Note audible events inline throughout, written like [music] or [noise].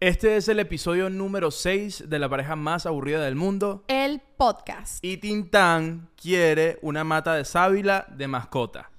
Este es el episodio número 6 de la pareja más aburrida del mundo. El podcast. Y Tintán quiere una mata de sábila de mascota.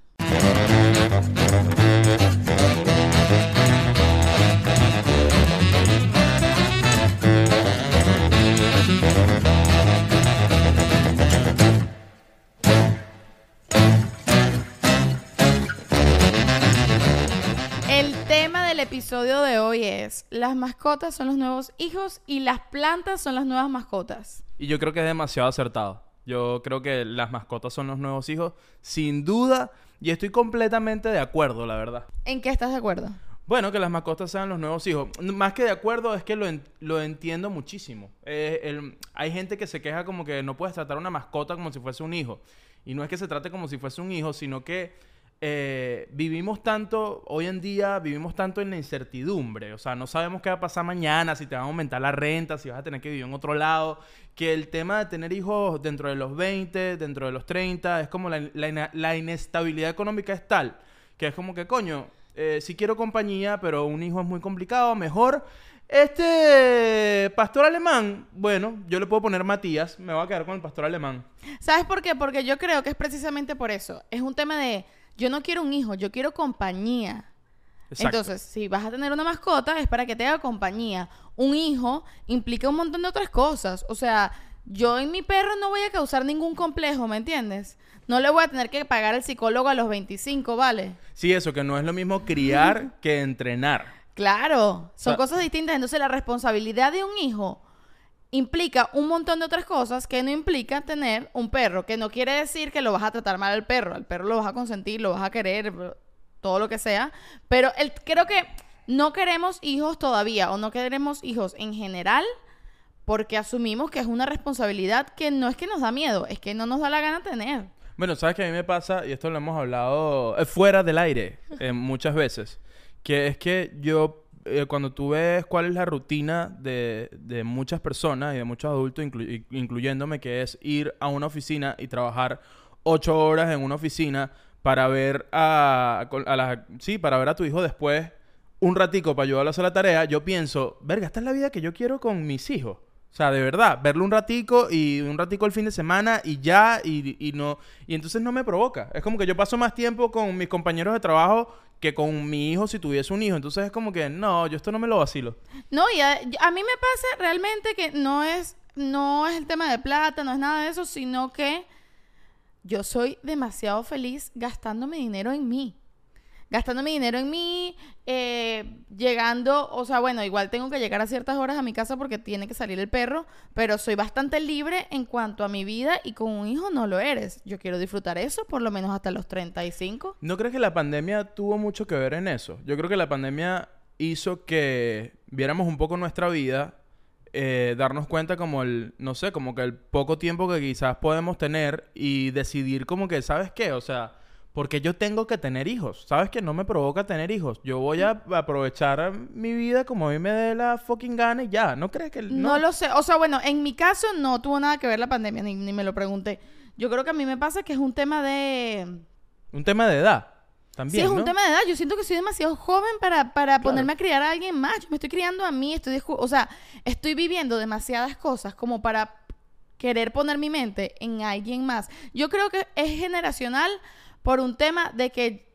Episodio de hoy es, las mascotas son los nuevos hijos y las plantas son las nuevas mascotas. Y yo creo que es demasiado acertado. Yo creo que las mascotas son los nuevos hijos, sin duda. Y estoy completamente de acuerdo, la verdad. ¿En qué estás de acuerdo? Bueno, que las mascotas sean los nuevos hijos. Más que de acuerdo, es que lo, en- lo entiendo muchísimo. Eh, el- hay gente que se queja como que no puedes tratar a una mascota como si fuese un hijo. Y no es que se trate como si fuese un hijo, sino que eh, vivimos tanto, hoy en día vivimos tanto en la incertidumbre. O sea, no sabemos qué va a pasar mañana, si te van a aumentar la renta, si vas a tener que vivir en otro lado. Que el tema de tener hijos dentro de los 20, dentro de los 30, es como la, la inestabilidad económica es tal que es como que, coño, eh, sí quiero compañía, pero un hijo es muy complicado, mejor. Este pastor alemán, bueno, yo le puedo poner Matías, me voy a quedar con el pastor alemán. ¿Sabes por qué? Porque yo creo que es precisamente por eso. Es un tema de, yo no quiero un hijo, yo quiero compañía. Exacto. Entonces, si vas a tener una mascota, es para que te haga compañía. Un hijo implica un montón de otras cosas. O sea, yo en mi perro no voy a causar ningún complejo, ¿me entiendes? No le voy a tener que pagar al psicólogo a los 25, ¿vale? Sí, eso, que no es lo mismo criar [laughs] que entrenar. Claro, son sea- cosas distintas. Entonces, la responsabilidad de un hijo implica un montón de otras cosas que no implica tener un perro, que no quiere decir que lo vas a tratar mal al perro. Al perro lo vas a consentir, lo vas a querer, todo lo que sea. Pero el, creo que no queremos hijos todavía, o no queremos hijos en general, porque asumimos que es una responsabilidad que no es que nos da miedo, es que no nos da la gana tener. Bueno, sabes que a mí me pasa, y esto lo hemos hablado eh, fuera del aire eh, [laughs] muchas veces, que es que yo, eh, cuando tú ves cuál es la rutina de, de muchas personas y de muchos adultos, inclu- incluyéndome, que es ir a una oficina y trabajar ocho horas en una oficina para ver a, a la- sí, para ver a tu hijo después un ratico para ayudarlo a hacer la tarea, yo pienso, verga, esta es la vida que yo quiero con mis hijos. O sea, de verdad, verlo un ratico y un ratico el fin de semana y ya, y, y no, y entonces no me provoca. Es como que yo paso más tiempo con mis compañeros de trabajo que con mi hijo si tuviese un hijo. Entonces es como que, no, yo esto no me lo vacilo. No, y a, a mí me pasa realmente que no es, no es el tema de plata, no es nada de eso, sino que yo soy demasiado feliz gastando mi dinero en mí. Gastando mi dinero en mí, eh, llegando, o sea, bueno, igual tengo que llegar a ciertas horas a mi casa porque tiene que salir el perro, pero soy bastante libre en cuanto a mi vida y con un hijo no lo eres. Yo quiero disfrutar eso por lo menos hasta los 35. ¿No crees que la pandemia tuvo mucho que ver en eso? Yo creo que la pandemia hizo que viéramos un poco nuestra vida, eh, darnos cuenta como el, no sé, como que el poco tiempo que quizás podemos tener y decidir como que, ¿sabes qué? O sea, porque yo tengo que tener hijos. ¿Sabes que no me provoca tener hijos? Yo voy a aprovechar mi vida como a mí me dé la fucking gana y ya. ¿No crees que No. lo sé. O sea, bueno, en mi caso no tuvo nada que ver la pandemia, ni, ni me lo pregunté. Yo creo que a mí me pasa que es un tema de... Un tema de edad también, sí, es un ¿no? tema de edad. Yo siento que soy demasiado joven para, para Claro. ponerme a criar a alguien más. Yo me estoy criando a mí, estoy... O sea, estoy viviendo demasiadas cosas como para querer poner mi mente en alguien más. Yo creo que es generacional por un tema de que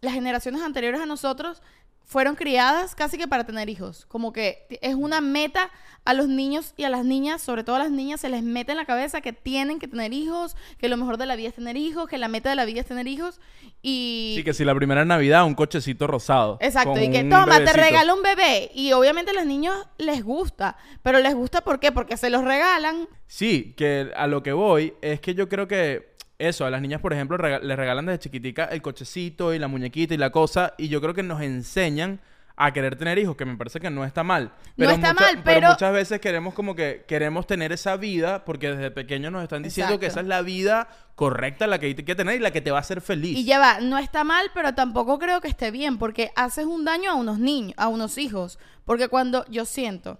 las generaciones anteriores a nosotros fueron criadas casi que para tener hijos. Como que es una meta a los niños y a las niñas, sobre todo a las niñas, se les mete en la cabeza que tienen que tener hijos, que lo mejor de la vida es tener hijos, que la meta de la vida es tener hijos. Y Sí, que si la primera Navidad, un cochecito rosado. Exacto, y que toma, te regalo un bebé. Y obviamente a los niños les gusta. Pero les gusta ¿por qué? Porque se los regalan. Sí, que a lo que voy es que yo creo que eso, a las niñas, por ejemplo, rega- les regalan desde chiquitica el cochecito y la muñequita y la cosa, y yo creo que nos enseñan a querer tener hijos, que me parece que no está mal. No está mal, pero- muchas veces queremos como que queremos tener esa vida porque desde pequeños nos están diciendo que esa es la vida correcta, la que hay que tener y la que te va a hacer feliz. Y ya va, no está mal, pero tampoco creo que esté bien. Porque haces un daño a unos niños, a unos hijos. Porque cuando yo siento,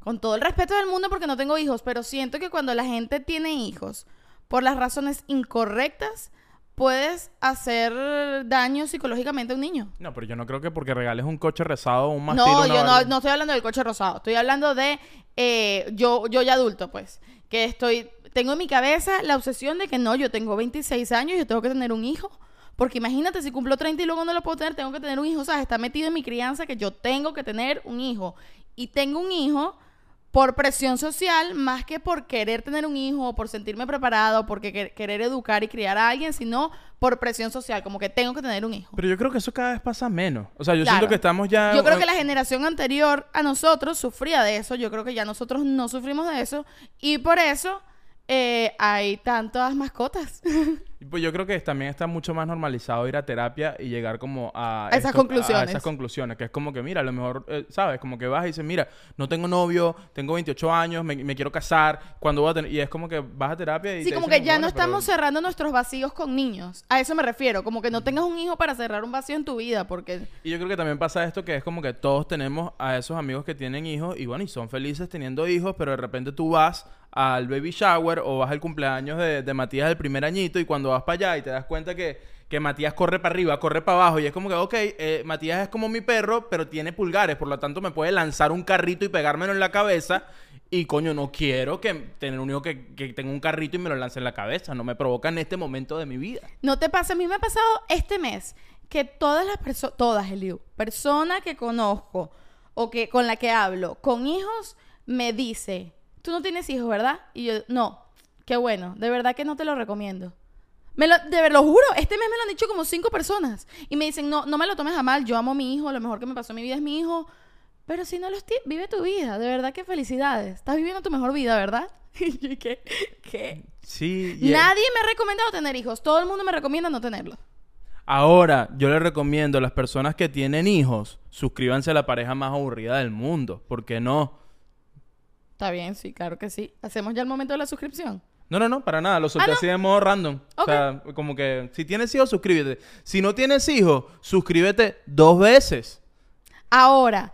con todo el respeto del mundo porque no tengo hijos, pero siento que cuando la gente tiene hijos por las razones incorrectas puedes hacer daño psicológicamente a un niño. No, pero yo no creo que porque regales un coche rezado un mastil. No, yo no estoy hablando del coche rosado. Estoy hablando de eh, yo, yo ya adulto, pues. Que estoy. Tengo en mi cabeza la obsesión de que no, yo tengo 26 años y yo tengo que tener un hijo. Porque imagínate, si cumplo 30 y luego no lo puedo tener, tengo que tener un hijo. O sea, está metido en mi crianza que yo tengo que tener un hijo. Y tengo un hijo por presión social, más que por querer tener un hijo, o por sentirme preparado, porque que- querer educar y criar a alguien, sino por presión social, como que tengo que tener un hijo. Pero yo creo que eso cada vez pasa menos. O sea, yo Claro. siento que estamos ya... Yo creo que la generación anterior a nosotros sufría de eso. Yo creo que ya nosotros no sufrimos de eso. Y por eso eh, hay tantas mascotas. [laughs] Pues yo creo que también está mucho más normalizado ir a terapia y llegar como a... A esas esto- conclusiones. A esas conclusiones, que es como que, mira, a lo mejor, eh, ¿sabes? Como que vas y dices, mira, no tengo novio, tengo 28 años, me, me quiero casar, ¿cuándo voy a tener...? Y es como que vas a terapia y... Sí, te como que dicen, ya no "Bueno, pero- estamos cerrando nuestros vacíos con niños. A eso me refiero. Como que no tengas un hijo para cerrar un vacío en tu vida. Porque Y yo creo que también pasa esto que es como que todos tenemos a esos amigos que tienen hijos y bueno, y son felices teniendo hijos, pero de repente tú vas al baby shower o vas al cumpleaños de, de Matías del primer añito y cuando vas para allá y te das cuenta que, que Matías corre para arriba, corre para abajo y es como que, ok, eh, Matías es como mi perro, pero tiene pulgares, por lo tanto me puede lanzar un carrito y pegármelo en la cabeza y coño, no quiero que tener un hijo que, que tenga un carrito y me lo lance en la cabeza, no me provoca en este momento de mi vida. no te pasa. A mí me ha pasado este mes que todas las personas, todas, Eliu, personas que conozco o que con la que hablo con hijos, me dice, tú no tienes hijos, ¿verdad? Y yo, no, qué bueno, de verdad que no te lo recomiendo. Me lo, de ver, lo juro, este mes me lo han dicho como cinco personas. Y me dicen, no, no me lo tomes a mal, yo amo a mi hijo, lo mejor que me pasó en mi vida es mi hijo. Pero si no los ti- vive tu vida, de verdad que felicidades. Estás viviendo tu mejor vida, ¿verdad? [laughs] Y yo, ¿qué? ¿Qué? Sí, Nadie me ha recomendado tener hijos. Todo el mundo me recomienda no tenerlos. Ahora, yo les recomiendo a las personas que tienen hijos, suscríbanse a la pareja más aburrida del mundo. ¿Por qué no? Está bien, sí, claro que sí. Hacemos ya el momento de la suscripción. No, no, no, para nada. Lo solté Ah, ¿no? así de modo random. O sea, como que si tienes hijos, suscríbete. Si no tienes hijos, suscríbete dos veces. Ahora,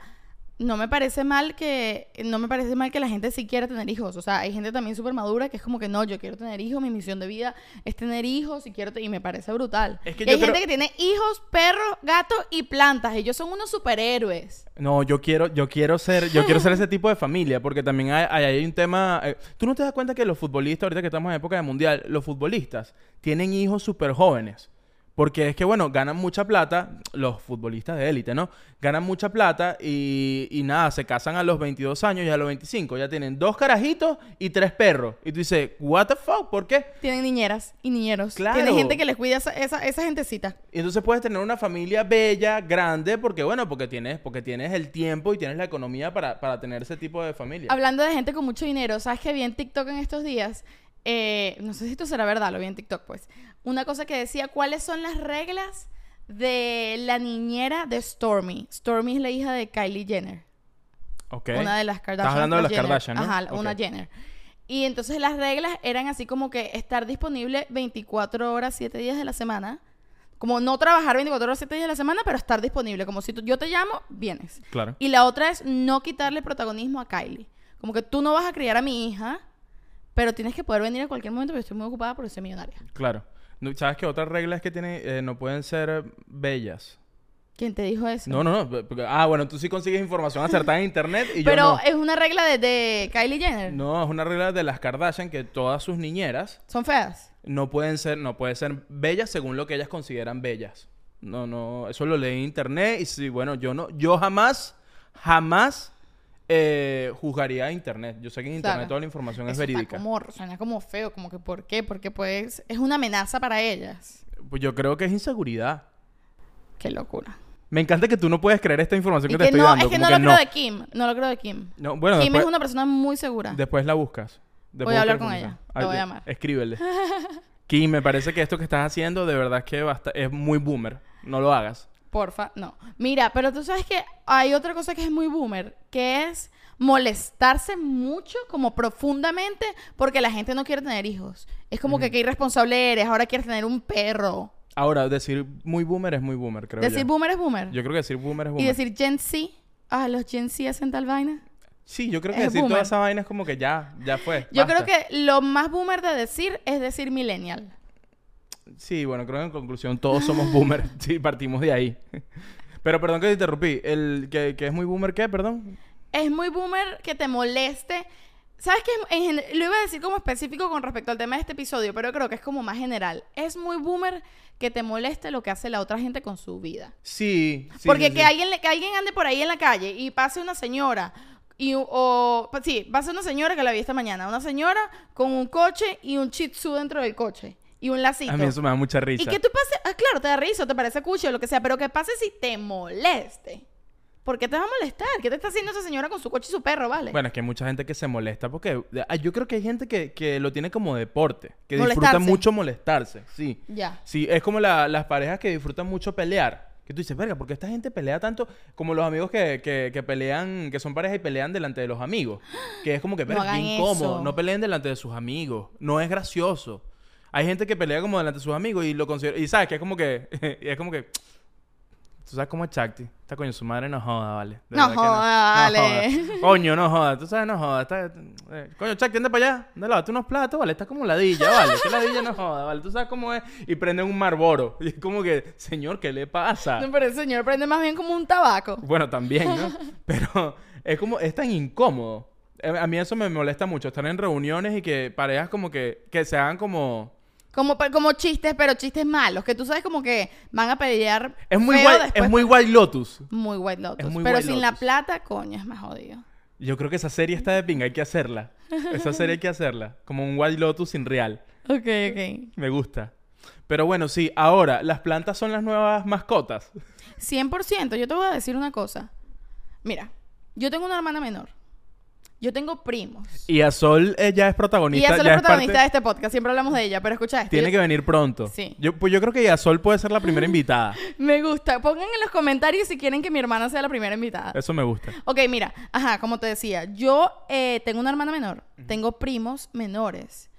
no me parece mal que no me parece mal que la gente sí quiera tener hijos. O sea, hay gente también súper madura que es como que no, yo quiero tener hijos, mi misión de vida es tener hijos y quiero y me parece brutal. Es que Y hay creo- gente que tiene hijos, perros, gatos y plantas. Ellos son unos superhéroes. No, yo quiero, yo quiero ser, yo quiero ser ese tipo de familia, porque también hay, hay, hay un tema. eh, Tú no te das cuenta que los futbolistas, ahorita que estamos en época de mundial, los futbolistas tienen hijos súper jóvenes. Porque es que, bueno, ganan mucha plata, los futbolistas de élite, ¿no? Ganan mucha plata y, y nada, se casan a los 22 años y a los 25 ya tienen dos carajitos y tres perros. Y tú dices, ¿What the fuck? ¿Por qué? Tienen niñeras y niñeros. Claro. Tienen gente que les cuida esa, esa, esa gentecita. Y entonces puedes tener una familia bella, grande, porque bueno, porque tienes, porque tienes el tiempo y tienes la economía para, para tener ese tipo de familia. Hablando de gente con mucho dinero, ¿sabes que vi en TikTok en estos días? Eh, no sé si esto será verdad, lo vi en TikTok, pues. Una cosa que decía, ¿cuáles son las reglas de la niñera de Stormy? Stormy es la hija de Kylie Jenner, Ok. una de las Kardashian. Estás hablando de las Jenner. Kardashian, ¿no? Ajá, una. Jenner. Y entonces las reglas eran así como que estar disponible 24 horas, 7 días de la semana. Como no trabajar 24 horas, 7 días de la semana, pero estar disponible. Como si tú- yo te llamo, vienes. Claro. Y la otra es no quitarle protagonismo a Kylie. Como que tú no vas a criar a mi hija, pero tienes que poder venir a cualquier momento porque estoy muy ocupada por ser millonaria. Claro. ¿Sabes qué otra regla es que tienen, eh, no pueden ser bellas? ¿Quién te dijo eso? No, no, no. porque- ah, bueno, tú sí consigues información acertada en internet y yo pero no. es una regla de, de Kylie Jenner. No, es una regla de las Kardashian que todas sus niñeras Son feas. no pueden ser, no pueden ser bellas según lo que ellas consideran bellas. No, no, eso lo leí en internet y sí, bueno, yo no, yo jamás, jamás eh, juzgaría a internet. Yo sé que en internet Claro. toda la información es Eso está verídica. como, suena como feo, como que ¿por qué? Porque pues es una amenaza para ellas. Pues yo creo que es inseguridad. Qué locura. Me encanta que tú no puedes creer esta información Y que te estoy no, dando. es que como no lo que creo de Kim. No lo creo de Kim. No, bueno, Kim después, es una persona muy segura. después la buscas. Después Voy a hablar con la ella. La voy a llamar. Escríbele. [laughs] Kim, me parece que esto que estás haciendo de verdad es que basta- es muy boomer. No lo hagas. Porfa, no. Mira, pero tú sabes que hay otra cosa que es muy boomer, que es molestarse mucho, como profundamente, porque la gente no quiere tener hijos. Es como que qué irresponsable eres, ahora quieres tener un perro. Ahora, decir muy boomer es muy boomer, creo decir yo. boomer es boomer. Yo creo que decir boomer es y boomer. decir Gen Z, ah, los Gen Z hacen tal vaina. Sí, yo creo que es decir boomer. toda esa vaina es como que ya, ya fue. Yo basta. creo que lo más boomer de decir es decir millennial. Sí, bueno, creo que en conclusión todos somos boomer. [laughs] sí, partimos de ahí. Pero perdón que te interrumpí. El que, que es muy boomer, ¿qué? Perdón. Es muy boomer que te moleste. ¿Sabes qué? En lo iba a decir como específico con respecto al tema de este episodio, pero creo que es como más general. Es muy boomer que te moleste lo que hace la otra gente con su vida. Sí. sí, Porque sí, que, sí. Alguien, le- que alguien ande por ahí en la calle y pase una señora. Y, o, pues sí, pase una señora que la vi esta mañana. Una señora con un coche y un shih tzu dentro del coche. Y un lacito. A mí eso me da mucha risa. Y que tú pases, ah, claro, te da risa, te parece cucho, o lo que sea, pero que pase si te moleste. ¿Por qué te va a molestar? ¿Qué te está haciendo esa señora con su coche y su perro, vale? Bueno, es que hay mucha gente que se molesta porque ah, yo creo que hay gente que, que lo tiene como deporte, que disfruta mucho molestarse, sí. Ya. Sí, es como la- las parejas que disfrutan mucho pelear. Que tú dices, verga, ¿por qué esta gente pelea tanto? Como los amigos que, que, que pelean, que son pareja y pelean delante de los amigos. Que es como que, No verga, hagan incómodo. eso. No peleen delante de sus amigos. No es gracioso. Hay gente que pelea como delante de sus amigos y lo considera... Y sabes que es como que... [laughs] es como que... Tú sabes cómo es Chacti. Esta coño, su madre no joda, vale. De No joda, vale. joda. [laughs] Coño, no joda. Tú sabes, no joda. Está- eh, Coño, Chacti, anda para allá. Anda, lávate unos platos, vale. Está como ladilla, vale. Que ladilla no joda, vale. Tú sabes cómo es. Y prenden un marboro. [laughs] Y es como que, señor, ¿qué le pasa? No, pero el señor prende más bien como un tabaco. Bueno, también, ¿no? Pero es como, es tan incómodo. A mí eso me molesta mucho, estar en reuniones y que parejas como que, que se hagan como... Como, como chistes, pero chistes malos. Que tú sabes como que van a pelear. Es muy, feo guay, después. es muy White Lotus. Muy White Lotus. muy pero White sin la plata, coño, es más jodido. Yo creo que esa serie está de pinga, hay que hacerla. Esa serie hay que hacerla. Como un White Lotus sin real. Ok, ok. Me gusta. Pero bueno, sí, ahora, las plantas son las nuevas mascotas. 100%. Yo te voy a decir una cosa. Mira, yo tengo una hermana menor. Yo tengo primos. Y a Sol ella es Y protagonista. es ya la es protagonista parte- de este podcast. Siempre hablamos de ella. Pero escucha esto. Tiene Yo- que venir pronto. Sí. Yo, pues yo creo que Yasol puede ser la primera [laughs] invitada. Me gusta. Pongan en los comentarios si quieren que mi hermana sea la primera invitada. Eso me gusta. Ok, mira, ajá, como te decía, yo eh, tengo una hermana menor, tengo primos menores,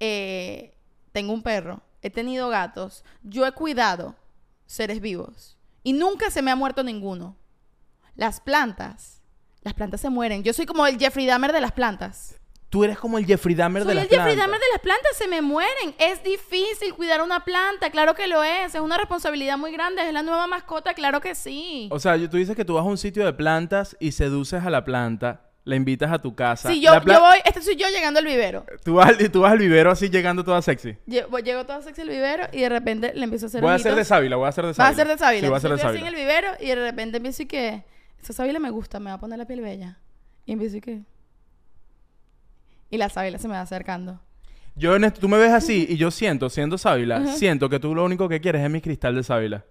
eh, tengo un perro, he tenido gatos, yo he cuidado seres vivos y nunca se me ha muerto ninguno. Las plantas, las plantas se mueren. Yo soy como el Jeffrey Dahmer de las plantas. Tú eres como el Jeffrey Dahmer de las el Jeffrey plantas. Dahmer de las plantas, se me mueren. Es difícil cuidar una planta, claro que lo es. Es una responsabilidad muy grande, es la nueva mascota, claro que sí. O sea, tú dices que tú vas a un sitio de plantas y seduces a la planta, la invitas a tu casa. Si yo, La pla- yo voy, este soy yo llegando al vivero. Tú vas, al- tú vas al vivero así llegando toda sexy. Lle- Llego toda sexy al vivero y de repente le empiezo a hacer Voy a hacer de sábila, voy a hacer de sábila. a ser de sábila. Sí, voy a hacer de así en sábila. el vivero y de repente empiezo y que... Esa sábila me gusta, me va a poner la piel bella. Y empiezo y que... Y la sábila se me va acercando. Yo en esto- tú me ves así [laughs] y yo siento, siendo sábila, siento que tú lo único que quieres es mi cristal de sábila.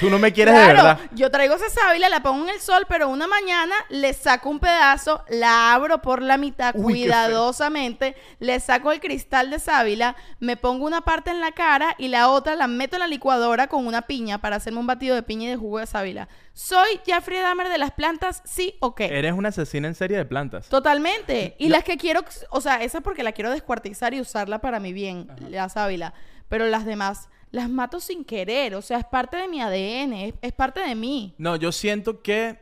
Tú no me quieres de Claro, verdad. yo traigo esa sábila, la pongo en el sol, pero una mañana le saco un pedazo, la abro por la mitad Uy, cuidadosamente, le saco el cristal de sábila, me pongo una parte en la cara y la otra la meto en la licuadora con una piña para hacerme un batido de piña y de jugo de sábila. ¿Soy Jeffrey Dahmer de las plantas? Sí o qué? Eres una asesina en serie de plantas. Totalmente. Y La- las que quiero, o sea, esa porque la quiero descuartizar y usarla para mi bien, la sábila. Pero las demás las mato sin querer, o sea, es parte de mi ADN, es, es parte de mí. No, yo siento que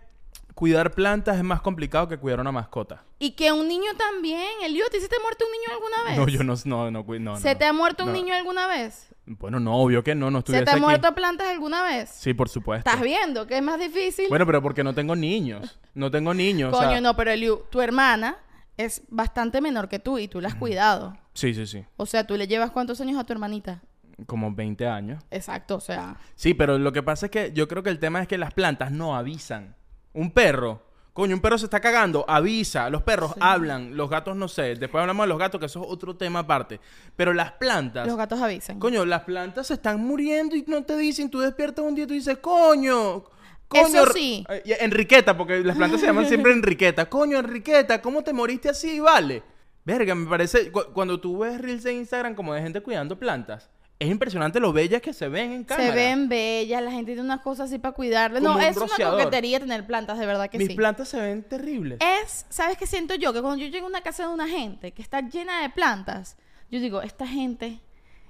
cuidar plantas es más complicado que cuidar una mascota. Y que un niño también, Elio, ¿te se te ha muerto un niño alguna vez? No, yo no, no, no, ¿Se te ha muerto un niño alguna vez? Bueno, no, obvio que no, no ¿Se estuviese te ha aquí. muerto plantas alguna vez? Sí, por supuesto. ¿Estás viendo que es más difícil? Bueno, pero porque no tengo niños. No tengo niños. o Coño, sea- no, pero Eliu, tu hermana es bastante menor que tú y tú la has cuidado. Sí, sí, sí. O sea, ¿tú le llevas cuántos años a tu hermanita? Como 20 años. Exacto, o sea... Sí, pero lo que pasa es que yo creo que el tema es que las plantas no avisan. Un perro, coño, un perro se está cagando, avisa. Los perros hablan, los gatos no sé. Después hablamos de los gatos, que eso es otro tema aparte. Pero las plantas, Los gatos avisan. coño, las plantas se están muriendo y no te dicen. Tú despiertas un día y tú dices, coño. Coño, Eso sí. Enriqueta, porque las plantas se llaman siempre [laughs] Enriqueta. Coño, Enriqueta, ¿cómo te moriste así? Vale. Verga, me parece. cu- cuando tú ves reels de Instagram como de gente cuidando plantas, es impresionante lo bellas que se ven en cámara. Se ven bellas, la gente tiene unas cosas así para cuidarle. Como No, un es una rociador. coquetería tener plantas, de verdad que Mis sí. plantas se ven terribles. Es, ¿sabes qué siento yo? Que cuando yo llego a una casa de una gente que está llena de plantas, yo digo, esta gente,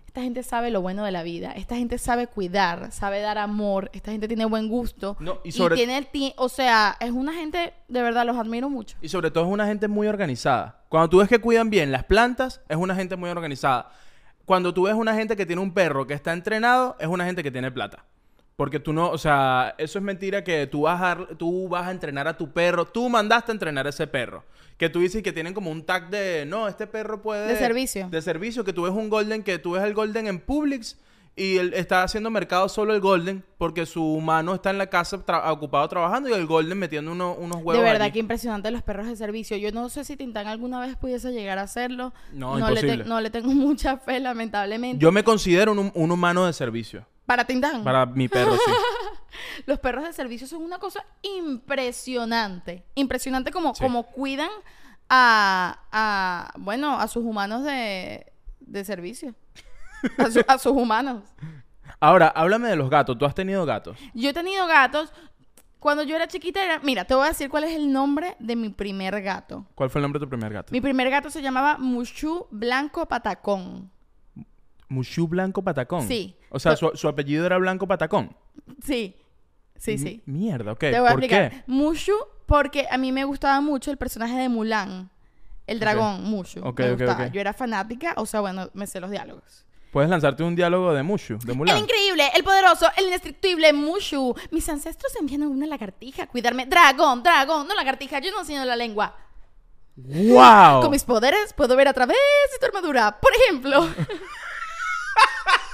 esta gente sabe lo bueno de la vida, esta gente sabe cuidar, sabe dar amor, esta gente tiene buen gusto. No, y sobre- tiene el ti- o sea, es una gente, de verdad, los admiro mucho. Y sobre todo es una gente muy organizada. Cuando tú ves que cuidan bien las plantas, es una gente muy organizada. Cuando tú ves una gente que tiene un perro que está entrenado, es una gente que tiene plata. Porque tú no, o sea, eso es mentira que tú vas a, tú vas a entrenar a tu perro. Tú mandaste a entrenar a ese perro. Que tú dices que tienen como un tag de, no, este perro puede... De servicio. De servicio, que tú ves un golden, que tú ves el golden en Publix y él está haciendo mercado solo el golden porque su humano está en la casa tra- ocupado trabajando y el golden metiendo uno- unos huevos De verdad, allí. que impresionante los perros de servicio. Yo no sé si Tintán alguna vez pudiese llegar a hacerlo. No, le, imposible. te- no le tengo [laughs] mucha fe, lamentablemente. Yo me considero un, un humano de servicio. Para Tintán, Para mi perro, sí. [laughs] los perros de servicio son una cosa impresionante. Impresionante como, Sí. como cuidan a, a, bueno, a sus humanos de, de servicio. A, su- a sus humanos. Ahora, háblame de los gatos. ¿Tú has tenido gatos? Yo he tenido gatos. Cuando yo era chiquita, era... mira, te voy a decir cuál es el nombre de mi primer gato. ¿Cuál fue el nombre de tu primer gato? Mi primer gato se llamaba Mushu Blanco Patacón. Mushu Blanco Patacón. Sí. O sea, su, su apellido era Blanco Patacón. Sí, sí, sí. Mierda, ok. Te voy a ¿Por explicar. qué? Mushu, porque a mí me gustaba mucho el personaje de Mulan. El dragón, Mushu. Ok, me ok, gustaba. ok. Yo era fanática, o sea, bueno, me sé los diálogos. Puedes lanzarte un diálogo de Mushu, de El Mulan. increíble, el poderoso, el indestructible Mushu. Mis ancestros envían a una lagartija a cuidarme. Dragón, dragón, no lagartija, yo no enseño la lengua. ¡Wow! Con mis poderes puedo ver a través de tu armadura. Por ejemplo. [laughs]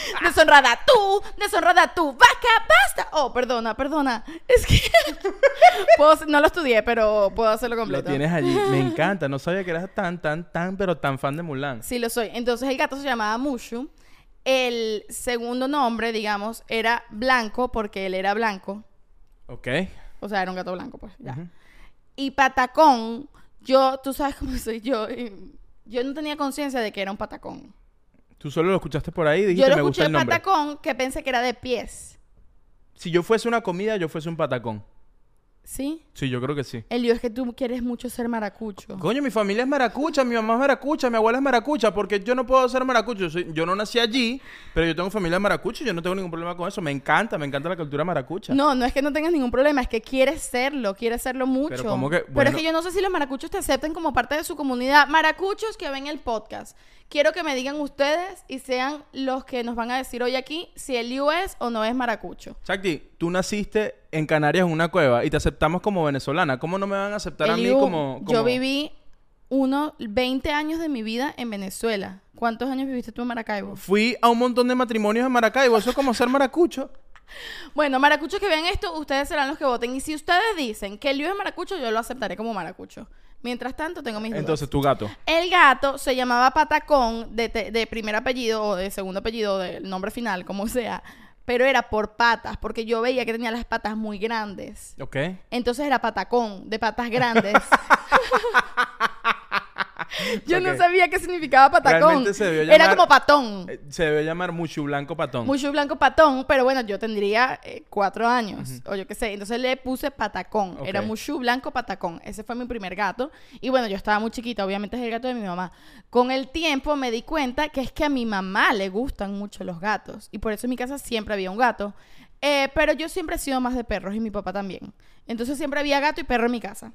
[laughs] deshonrada tú, deshonrada tú, vaca, basta. Oh, perdona, perdona. Es que [laughs] puedo- no lo estudié, pero puedo hacerlo Lo completo. tienes allí. Me [laughs] encanta. No sabía que eras tan, tan, tan, pero tan fan de Mulan. Sí, lo soy. Entonces el gato se llamaba Mushu. El segundo nombre, digamos, era Blanco porque él era blanco. Ok. O sea, era un gato blanco, pues, ya. Y patacón, yo, tú sabes cómo soy yo. yo no tenía conciencia de que era un patacón. Tú solo lo escuchaste por ahí y dijiste Yo lo me gusta escuché el nombre. patacón que pensé que era de pies. Si yo fuese una comida, yo fuese un patacón. ¿Sí? Sí, yo creo que sí. El lío es que tú quieres mucho ser maracucho. Coño, mi familia es maracucha, mi mamá es maracucha, mi abuela es maracucha, porque yo no puedo ser maracucho. Yo, soy- yo no nací allí, pero yo tengo familia maracucha y yo no tengo ningún problema con eso. Me encanta, me encanta la cultura maracucha. No, no es que no tengas ningún problema, es que quieres serlo, quieres serlo mucho. Pero ¿cómo que? Pero Bueno. es que yo no sé si los maracuchos te acepten como parte de su comunidad. Maracuchos que ven el podcast. Quiero que me digan ustedes y sean los que nos van a decir hoy aquí si el Liu es o no es maracucho. Chakti, tú naciste en Canarias en una cueva y te aceptamos como venezolana. ¿Cómo no me van a aceptar a mí como, Yo viví unos 20 años de mi vida en Venezuela. ¿Cuántos años viviste tú en Maracaibo? Fui a un montón de matrimonios en Maracaibo. Eso es como ser maracucho. [laughs] Bueno, maracuchos que vean esto, ustedes serán los que voten. Y si ustedes dicen que el Liu es maracucho, yo lo aceptaré como maracucho. Mientras tanto, tengo mis dudas. Entonces, tu gato. El gato se llamaba Patacón de, de primer apellido o de segundo apellido, del nombre final, como sea. Pero era por patas, porque yo veía que tenía las patas muy grandes. ¿Ok? Entonces era patacón, de patas grandes. [laughs] [laughs] yo no sabía qué significaba patacón. Se debió Era como patón. Eh, Se debe llamar Mushu Blanco Patón. Mucho blanco patón, pero bueno, yo tendría eh, cuatro años, o yo qué sé. Entonces le puse patacón. Era Mushu blanco patacón. Ese fue mi primer gato. Y bueno, yo estaba muy chiquita, obviamente es el gato de mi mamá. Con el tiempo me di cuenta que es que a mi mamá le gustan mucho los gatos. Y por eso en mi casa siempre había un gato. Eh, pero yo siempre he sido más de perros y mi papá también. Entonces siempre había gato y perro en mi casa.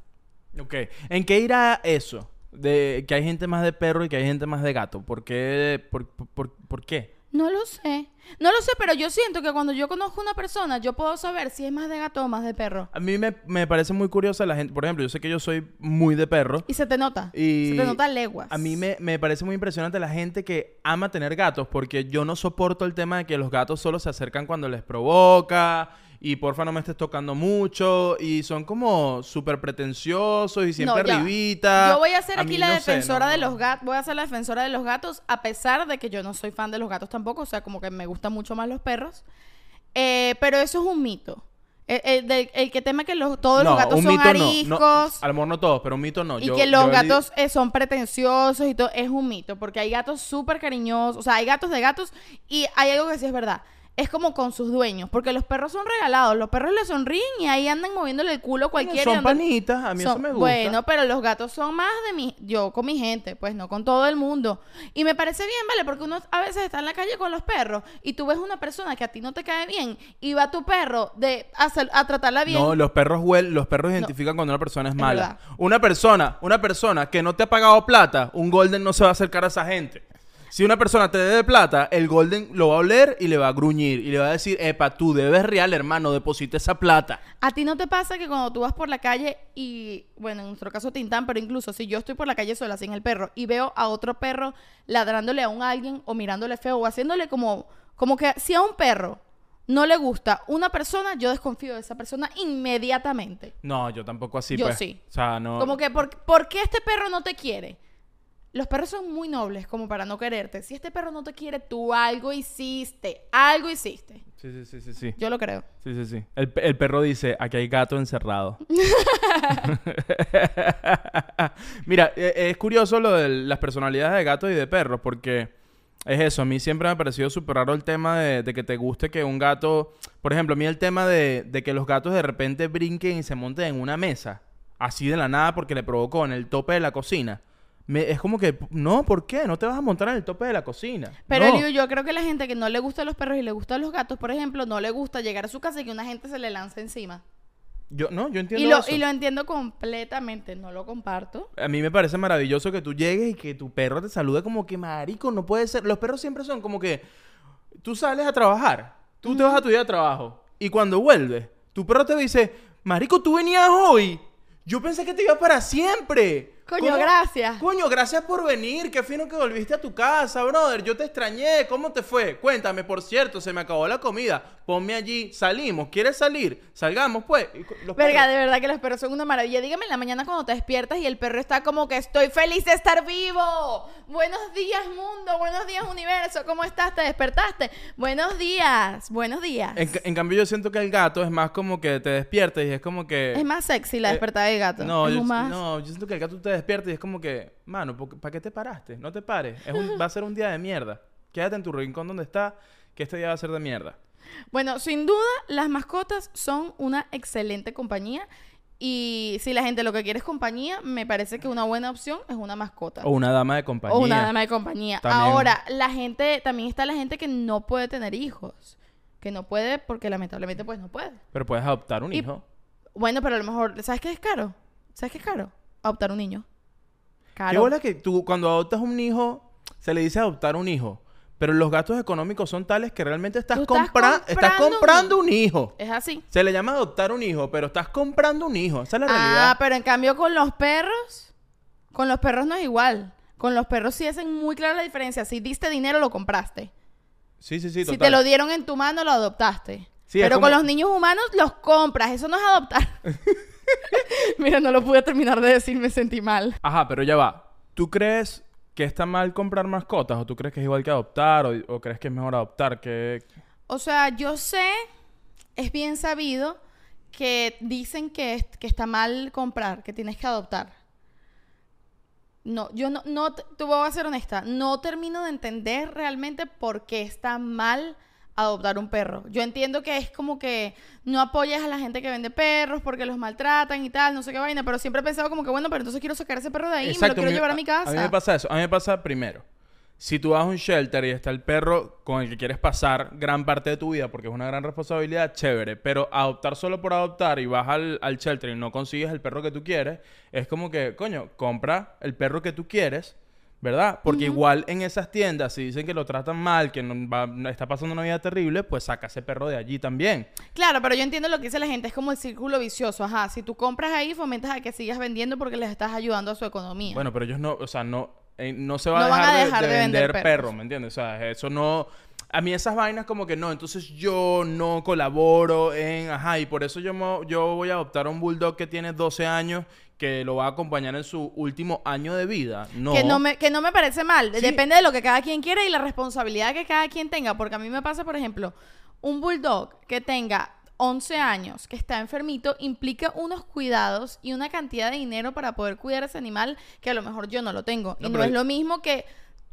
Ok. ¿En qué irá eso? De que hay gente más de perro y que hay gente más de gato. ¿Por qué? ¿Por, por, por- qué? No lo sé. No lo sé, pero yo siento que cuando yo conozco a una persona, yo puedo saber si es más de gato o más de perro. A mí me, me parece muy curiosa la gente. Por ejemplo, yo sé que yo soy muy de perro. Y se te nota. Y Se te nota leguas. A mí me, me parece muy impresionante la gente que ama tener gatos porque yo no soporto el tema de que los gatos solo se acercan cuando les provoca y porfa no me estés tocando mucho y son como súper pretenciosos y siempre No, arribita. Yo voy a ser A aquí la no sé, defensora no, de los gatos. Voy a ser la defensora de los gatos, a pesar de que yo no soy fan de los gatos tampoco. O sea, como que me gustan mucho más los perros. Eh, pero eso es un mito. El, el del- el que tema que los, todos No, los gatos son mito no. ariscos. No, a lo mejor no todos, pero un mito no. Y Yo- que los gatos eh, son pretenciosos y todo, es un mito, porque hay gatos súper cariñosos, o sea, hay gatos de gatos y hay algo que sí es verdad, es como con sus dueños, porque los perros son regalados, los perros le sonríen y ahí andan moviéndole el culo a cualquiera. y Son panitas, a mí son- eso me gusta. Bueno, pero los gatos son más de mi, yo con mi gente, pues no con todo el mundo. Y me parece bien, ¿vale? Porque uno a veces está en la calle con los perros y tú ves una persona que a ti no te cae bien y va tu perro de a, sal- a tratarla bien. No, los perros huel, los perros identifican cuando una persona es mala. Una persona, una persona que no te ha pagado plata, un golden no se va a acercar a esa gente. [laughs] Si una persona te debe plata, el Golden lo va a oler y le va a gruñir. Y le va a decir, epa, tú debes real, hermano, deposita esa plata. ¿A ti no te pasa que cuando tú vas por la calle y, bueno, en nuestro caso Tintán, pero incluso si yo estoy por la calle sola sin el perro y veo a otro perro ladrándole a un alguien o mirándole feo o haciéndole como, como que si a un perro no le gusta una persona, yo desconfío de esa persona inmediatamente. No, yo tampoco así, Yo pues. sí. O sea, no... Como que, ¿por, ¿por qué este perro no te quiere? Los perros son muy nobles como para no quererte. Si este perro no te quiere, tú algo hiciste. Algo hiciste. Sí, sí, sí, sí, sí. Yo lo creo. Sí, sí, sí. El, pe- el perro dice, aquí hay gato encerrado. [laughs] [laughs] Mira, e- es curioso lo de las personalidades de gatos y de perros, porque es eso. A mí siempre me ha parecido súper raro el tema de, de que te guste que un gato... Por ejemplo, a mí el tema de, de que los gatos de repente brinquen y se monten en una mesa, así de la nada porque le provocó en el tope de la cocina. Me- es como que, no, ¿por qué? No te vas a montar en el tope de la cocina. Pero No. Eliu, yo creo que la gente que no le gusta los perros y le gustan los gatos, por ejemplo, no le gusta llegar a su casa y que una gente se le lance encima. Yo, no, yo entiendo Y lo, eso. y lo entiendo completamente, no lo comparto. A mí me parece maravilloso que tú llegues y que tu perro te salude como que marico, no puede ser. Los perros siempre son como que tú sales a trabajar, tú te vas a tu día de trabajo y cuando vuelves, tu perro te dice, marico, tú venías hoy. Yo pensé que te ibas para siempre. Coño, ¿Cómo- gracias. Coño, gracias por venir. Qué fino que volviste a tu casa, brother. Yo te extrañé. ¿Cómo te fue? Cuéntame, por cierto, se me acabó la comida. Ponme allí. Salimos. ¿Quieres salir? Salgamos, pues. Los Verga, perros- de verdad que los perros son una maravilla. Dígame en la mañana cuando te despiertas y el perro está como que estoy feliz de estar vivo. Buenos días, mundo. Buenos días, universo. ¿Cómo estás? ¿Te despertaste? Buenos días. Buenos días. En, ca- en cambio, yo siento que el gato es más como que te despiertas y es como que. Es más sexy la Eh, despertada del gato. No, Es yo, más- no, yo siento que el gato te despierta y es como que, mano, ¿para qué te paraste? No te pares. Es un- va a ser un día de mierda. Quédate en tu rincón donde está, que este día va a ser de mierda. Bueno, sin duda, las mascotas son una excelente compañía. Y si la gente lo que quiere es compañía, me parece que una buena opción es una mascota. O una dama de compañía. O una dama de compañía. También. Ahora, la gente, también está la gente que no puede tener hijos. Que no puede porque lamentablemente pues no puede. Pero puedes adoptar un Y- hijo. Bueno, pero a lo mejor, ¿sabes qué es caro? ¿Sabes qué es caro? Adoptar un niño. Caro. Qué bola que tú, cuando adoptas un hijo, se le dice adoptar un hijo. Pero los gastos económicos son tales que realmente estás, Tú estás compra- estás comprando un comprando un hijo. Es así. Se le llama adoptar un hijo, pero estás comprando un hijo. Esa es la Ah, realidad. pero en cambio con los perros, con los perros no es igual. Con los perros sí hacen muy clara la diferencia. Si diste dinero, lo compraste. Sí, sí, sí, si te lo dieron en tu mano, lo adoptaste. Sí, pero como- con los niños humanos los compras. Eso no es adoptar. [laughs] [laughs] Mira, no lo pude terminar de decir, me sentí mal. Ajá, pero ya va. ¿Tú crees que está mal comprar mascotas? ¿O tú crees que es igual que adoptar? ¿O, o crees que es mejor adoptar? que O sea, yo sé, es bien sabido que dicen que, es- que está mal comprar, que tienes que adoptar. No, yo no, no, te te voy a ser honesta, no termino de entender realmente por qué está mal adoptar un perro. Yo entiendo que es como que no apoyas a la gente que vende perros porque los maltratan y tal, no sé qué vaina, pero siempre he pensado como que bueno, pero entonces quiero sacar ese perro de ahí, me lo quiero llevar a mi casa. A mí me pasa eso. A mí me pasa primero. Si tú vas a un shelter y está el perro con el que quieres pasar gran parte de tu vida, porque es una gran responsabilidad, chévere. Pero adoptar solo por adoptar y vas al, al shelter y no consigues el perro que tú quieres, es como que, coño, compra el perro que tú quieres, ¿verdad? Porque igual en esas tiendas, si dicen que lo tratan mal, que no va- está pasando una vida terrible, pues saca ese perro de allí también. Claro, pero yo entiendo lo que dice la gente, es como el círculo vicioso, ajá, si tú compras ahí fomentas a que sigas vendiendo porque les estás ayudando a su economía. Bueno, pero ellos no, o sea, no, eh, no se va No a van dejar, a de- dejar de, de vender perros, ¿me entiendes? O sea, eso no... A mí esas vainas como que no, entonces yo no colaboro en... Ajá, y por eso yo, mo- yo voy a adoptar a un bulldog que tiene 12 años que lo va a acompañar en su último año de vida. No. Que no me, que no me parece mal. Sí. Depende de lo que cada quien quiera y la responsabilidad que cada quien tenga. Porque a mí me pasa, por ejemplo, un bulldog que tenga 11 años, que está enfermito, implica unos cuidados y una cantidad de dinero para poder cuidar a ese animal que a lo mejor yo no lo tengo. No, y no es lo mismo que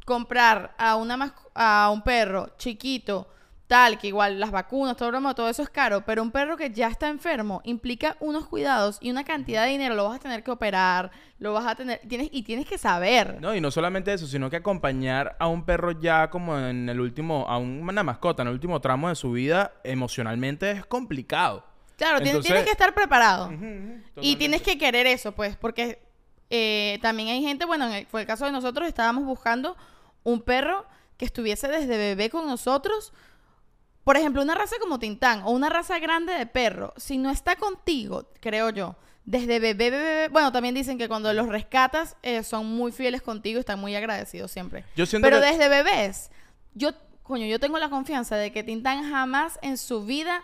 comprar a, una a un perro chiquito, tal, que igual las vacunas, todo, broma, todo eso es caro, pero un perro que ya está enfermo implica unos cuidados y una cantidad de dinero, lo vas a tener que operar, lo vas a tener, tienes, y tienes que saber. No, y no solamente eso, sino que acompañar a un perro ya como en el último, a un- una mascota, en el último tramo de su vida, emocionalmente es complicado. Claro, tienes- Entonces- tienes que estar preparado. Y tienes que querer eso, pues, porque eh, también hay gente, bueno, en el- fue el caso de nosotros, estábamos buscando un perro que estuviese desde bebé con nosotros. Por ejemplo, una raza como Tintán o una raza grande de perro, si no está contigo, creo yo, desde bebé, bebé, bebé- bueno, también dicen que cuando los rescatas eh, son muy fieles contigo y están muy agradecidos siempre. Yo siento Pero que- desde bebés, yo, coño, yo tengo la confianza de que Tintán jamás en su vida,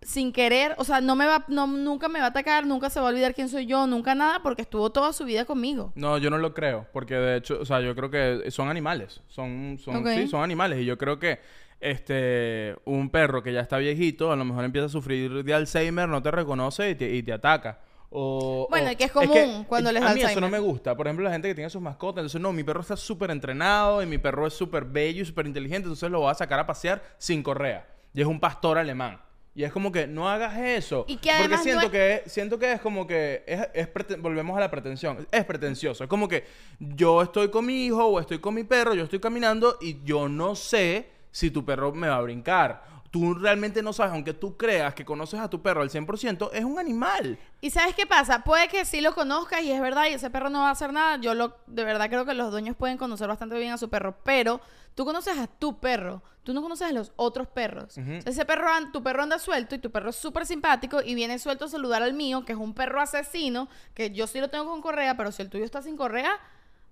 sin querer, o sea, no me va, no, nunca me va a atacar, nunca se va a olvidar quién soy yo, nunca nada, porque estuvo toda su vida conmigo. No, yo no lo creo, porque de hecho, o sea, yo creo que son animales, son, son, sí, son animales, y yo creo que, este, un perro que ya está viejito, a lo mejor empieza a sufrir de Alzheimer, no te reconoce y te, y te ataca. O, Bueno, o- que es común cuando les da A mí eso no me gusta. Por ejemplo, la gente que tiene sus mascotas, entonces, no, mi perro está súper entrenado y mi perro es súper bello y súper inteligente, entonces lo voy a sacar a pasear sin correa. Y es un pastor alemán. Y es como que no hagas eso. Y que porque no siento es- que siento que es como que es, es volvemos a la pretensión. Es pretencioso. Es como que yo estoy con mi hijo o estoy con mi perro, yo estoy caminando y yo no sé si tu perro me va a brincar. Tú realmente no sabes, aunque tú creas que conoces a tu perro al 100%, es un animal. ¿Y sabes qué pasa? Puede que sí lo conozcas y es verdad y ese perro no va a hacer nada. Yo lo, de verdad creo que los dueños pueden conocer bastante bien a su perro, pero tú conoces a tu perro, tú no conoces a los otros perros. Ese perro, tu perro anda suelto y tu perro es súper simpático y viene suelto a saludar al mío, que es un perro asesino, que yo sí lo tengo con correa, pero si el tuyo está sin correa,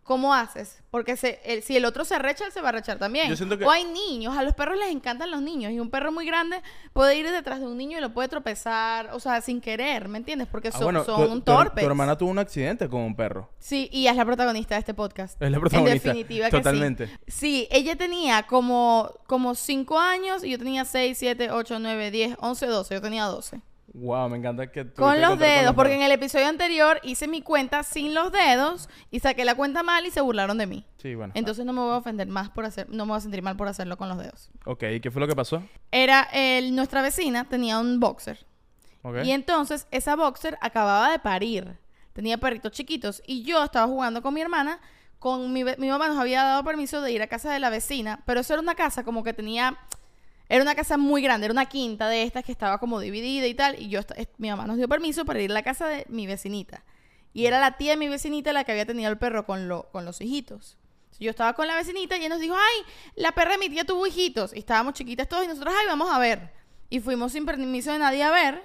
¿cómo haces? Porque se- el- si el otro se arrecha, él se va a arrechar también. Yo siento que- O hay niños, a los perros les encantan los niños y un perro muy grande puede ir detrás de un niño y lo puede tropezar, o sea, sin querer, ¿me entiendes? Porque Ah, son, bueno, son tu- tu- torpes. Tu, hermana tuvo un accidente con un perro. Sí, y es la protagonista de este podcast. Es la protagonista, En definitiva que totalmente. sí. Sí, ella tenía como, como 5 años y yo tenía 6, 7, 8, 9, 10, 11, 12. Yo tenía 12. Wow, me encanta que tú Con los dedos, porque en el episodio anterior hice mi cuenta sin los dedos y saqué la cuenta mal y se burlaron de mí. Sí, bueno. Entonces no me voy a ofender más por hacer, no me voy a sentir mal por hacerlo con los dedos. Ok, ¿y qué fue lo que pasó? Era el, nuestra vecina tenía un boxer. Ok. Y entonces esa boxer acababa de parir. Tenía perritos chiquitos. Y yo estaba jugando con mi hermana. Con mi, mi mamá nos había dado permiso de ir a casa de la vecina. Pero eso era una casa como que tenía. Era una casa muy grande, era una quinta de estas que estaba como dividida y tal. Y yo mi mamá nos dio permiso para ir a la casa de mi vecinita. Y era la tía de mi vecinita la que había tenido el perro con, lo, con los hijitos. Yo estaba con la vecinita y ella nos dijo, ay, la perra de mi tía tuvo hijitos. Y estábamos chiquitas todos y nosotros, ay, vamos a ver. Y fuimos sin permiso de nadie a ver.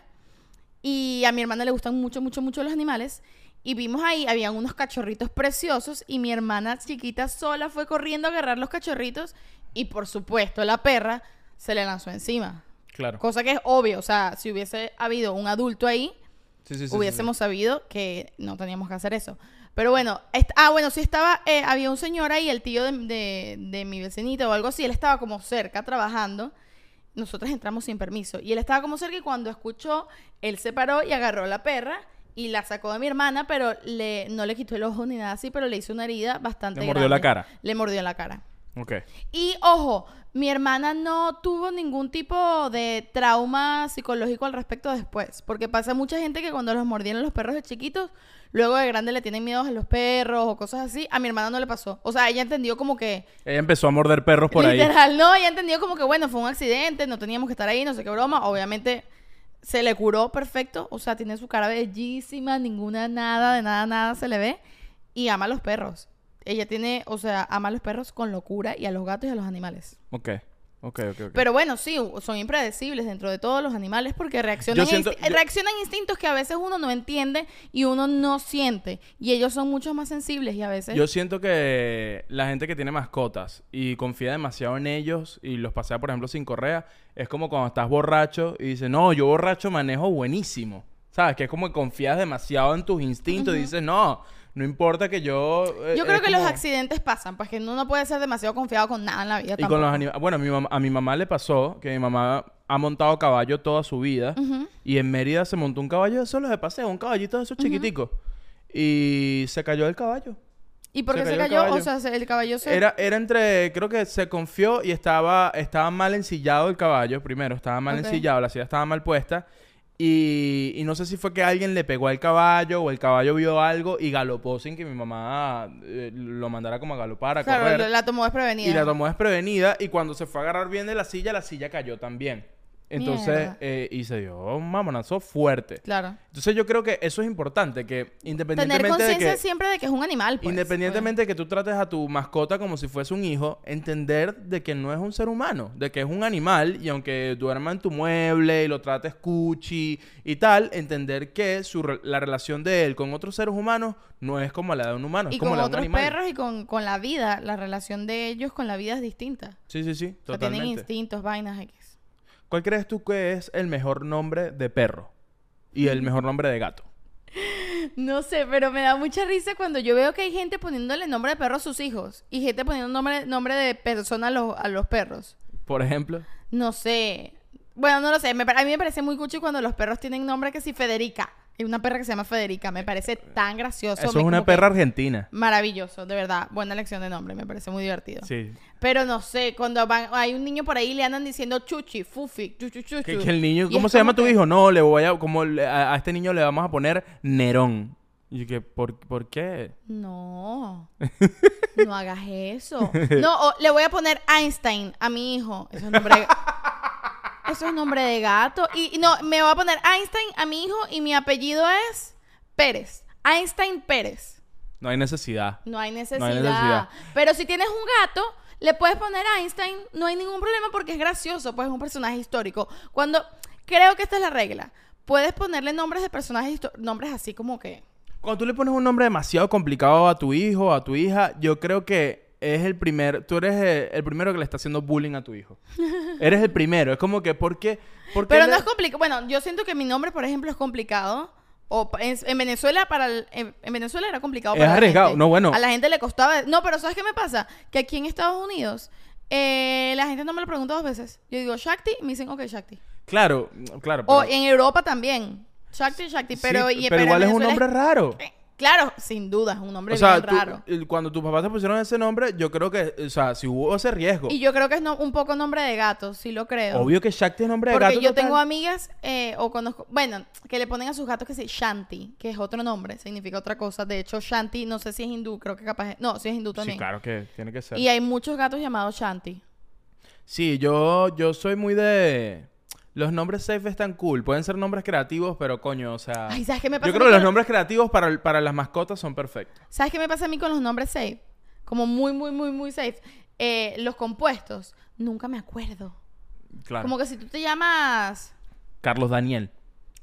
Y a mi hermana le gustan mucho, mucho, mucho los animales. Y vimos ahí, habían unos cachorritos preciosos. Y mi hermana chiquita sola fue corriendo a agarrar los cachorritos. Y por supuesto, la perra se le lanzó encima. Claro. Cosa que es obvio. O sea, si hubiese habido un adulto ahí, Sí, sí, sí, sí, hubiésemos sabido que no teníamos que hacer eso. Pero bueno, ah, bueno, sí estaba, eh, había un señor ahí, el tío de, de- de mi vecinita o algo así, él estaba como cerca trabajando. Nosotros entramos sin permiso. Y él estaba como cerca y cuando escuchó, él se paró y agarró la perra y la sacó de mi hermana, pero le, no le quitó el ojo ni nada así, pero le hizo una herida bastante Le mordió grande. la cara. Le mordió la cara. Ok. Y ojo, mi hermana no tuvo ningún tipo de trauma psicológico al respecto después. Porque pasa mucha gente que cuando los mordieron los perros de chiquitos, luego de grande le tienen miedo a los perros o cosas así. A mi hermana no le pasó. O sea, ella entendió como que. Ella empezó a morder perros por ahí. literal, no, ella entendió como que, bueno, fue un accidente, no teníamos que estar ahí, no sé qué broma. Obviamente se le curó perfecto. O sea, tiene su cara bellísima, ninguna nada, de nada, nada se le ve. Y ama a los perros. Ella tiene, o sea, ama a los perros con locura y a los gatos y a los animales. Ok. Ok, ok, ok. Pero bueno, sí, son impredecibles dentro de todos los animales porque reaccionan, Yo siento- insti- yo- reaccionan instintos que a veces uno no entiende y uno no siente. Y ellos son mucho más sensibles y a veces... Yo siento que la gente que tiene mascotas y confía demasiado en ellos y los pasea, por ejemplo, sin correa, es como cuando estás borracho y dices, no, yo borracho manejo buenísimo. ¿Sabes? Que es como que confías demasiado en tus instintos y dices, no, no importa que yo... eh, Yo creo que los accidentes pasan, pues que uno no puede ser demasiado confiado con nada en la vida. Y con los animales... Bueno, a mi, mamá, a mi mamá le pasó que mi mamá ha montado caballo toda su vida y en Mérida se montó un caballo de esos de paseo, un caballito de esos chiquiticos. Y se cayó del caballo. ¿Y por se qué se cayó el cayó? caballo. O sea, se- el caballo se... Era, era entre, creo que se confió y estaba, estaba mal ensillado el caballo, primero, estaba mal ensillado, la silla estaba mal puesta. Y, y no sé si fue que alguien le pegó al caballo o el caballo vio algo y galopó sin que mi mamá eh, lo mandara como a galopar, a Claro, correr. la, la tomó desprevenida. Y la tomó desprevenida y cuando se fue a agarrar bien de la silla, la silla cayó también. Entonces, eh, y se dio un mamonazo fuerte. Claro. Entonces yo creo que eso es importante, que Tener independientemente de conciencia que... siempre de que es un animal. Pues, Independientemente de que tú trates a tu mascota como si fuese un hijo, entender de que no es un ser humano, de que es un animal y aunque duerma en tu mueble y lo trates cuchi y tal, entender que su re- la relación de él con otros seres humanos no es como la de un humano, es Y como con la de un otros animal. perros y con, con la vida, la relación de ellos con la vida es distinta. Sí, sí, sí, O sea, tienen totalmente. instintos, vainas. ¿Cuál crees tú que es el mejor nombre de perro y el mejor nombre de gato? No sé, pero me da mucha risa cuando yo veo que hay gente poniéndole nombre de perro a sus hijos y gente poniendo nombre, nombre de persona a los, a los perros. Por ejemplo, No sé. Bueno, no lo sé. Me a mí me parece muy cuchi cuando los perros tienen nombre que si Federica. Hay una perra que se llama Federica. Me parece tan gracioso. eso me- es una perra argentina. Maravilloso, de verdad. Buena elección de nombre. Me parece muy divertido. Sí. Pero no sé, cuando van, hay un niño por ahí y le andan diciendo chuchi, fufi, chuchu, chuchu. Que, que el niño, Y ¿cómo se llama tu hijo? No, le voy a, como le- a, a este niño le vamos a poner Nerón. Y yo que, ¿por, ¿por qué? No, [laughs] no hagas eso. No, o le voy a poner Einstein a mi hijo. Eso es nombre [laughs] eso es nombre de gato. Y, y no, me voy a poner Einstein a mi hijo y mi apellido es Pérez. Einstein Pérez. No hay necesidad. No hay necesidad. necesidad. Pero si tienes un gato, le puedes poner Einstein, no hay ningún problema porque es gracioso, pues es un personaje histórico. Cuando creo que esta es la regla, puedes ponerle nombres de personajes nombres así como que Cuando tú le pones un nombre demasiado complicado a tu hijo o a tu hija, yo creo que es el primer, tú eres el, el primero que le está haciendo bullying a tu hijo. [laughs] eres el primero. Es como que, ¿por qué? ¿Por qué Pero le- no es complicado. Bueno, yo siento que mi nombre, por ejemplo, es complicado. O en, en Venezuela para el- en, en Venezuela era complicado Es para la arriesgado. gente. No, bueno. A la gente le costaba. No, pero ¿sabes qué me pasa? Que aquí en Estados Unidos eh, la gente no me lo pregunta dos veces. Yo digo Shakti y me dicen, ok, Shakti. Claro, claro. O pero- en Europa también. Shakti, Shakti. sí, Pero, y, pero en igual es un nombre raro. Claro, sin duda, es un nombre O sea, bien tú- raro. cuando tus papás te pusieron ese nombre, yo creo que, o sea, si hubo ese riesgo. Y yo creo que es no- un poco nombre de gato, sí lo creo. Obvio que Shakti es nombre de Porque gato. yo total. tengo amigas eh, o conozco, bueno, que le ponen a sus gatos que sí, Shanti, que es otro nombre, significa otra cosa. De hecho, Shanti, no sé si es hindú, creo que capaz es, no, sí es hindú también. Sí, claro que tiene que ser. Y hay muchos gatos llamados Shanti. Sí, yo, yo soy muy de... Los nombres safe están cool. Pueden ser nombres creativos, pero coño, o sea... Ay, ¿sabes qué me pasa? yo creo que los nombres creativos para, para las mascotas son perfectos. ¿Sabes qué me pasa a mí con los nombres safe? Como muy, muy, muy, muy safe. Eh, los compuestos, nunca me acuerdo. Claro. Como que si tú te llamas, Carlos Daniel.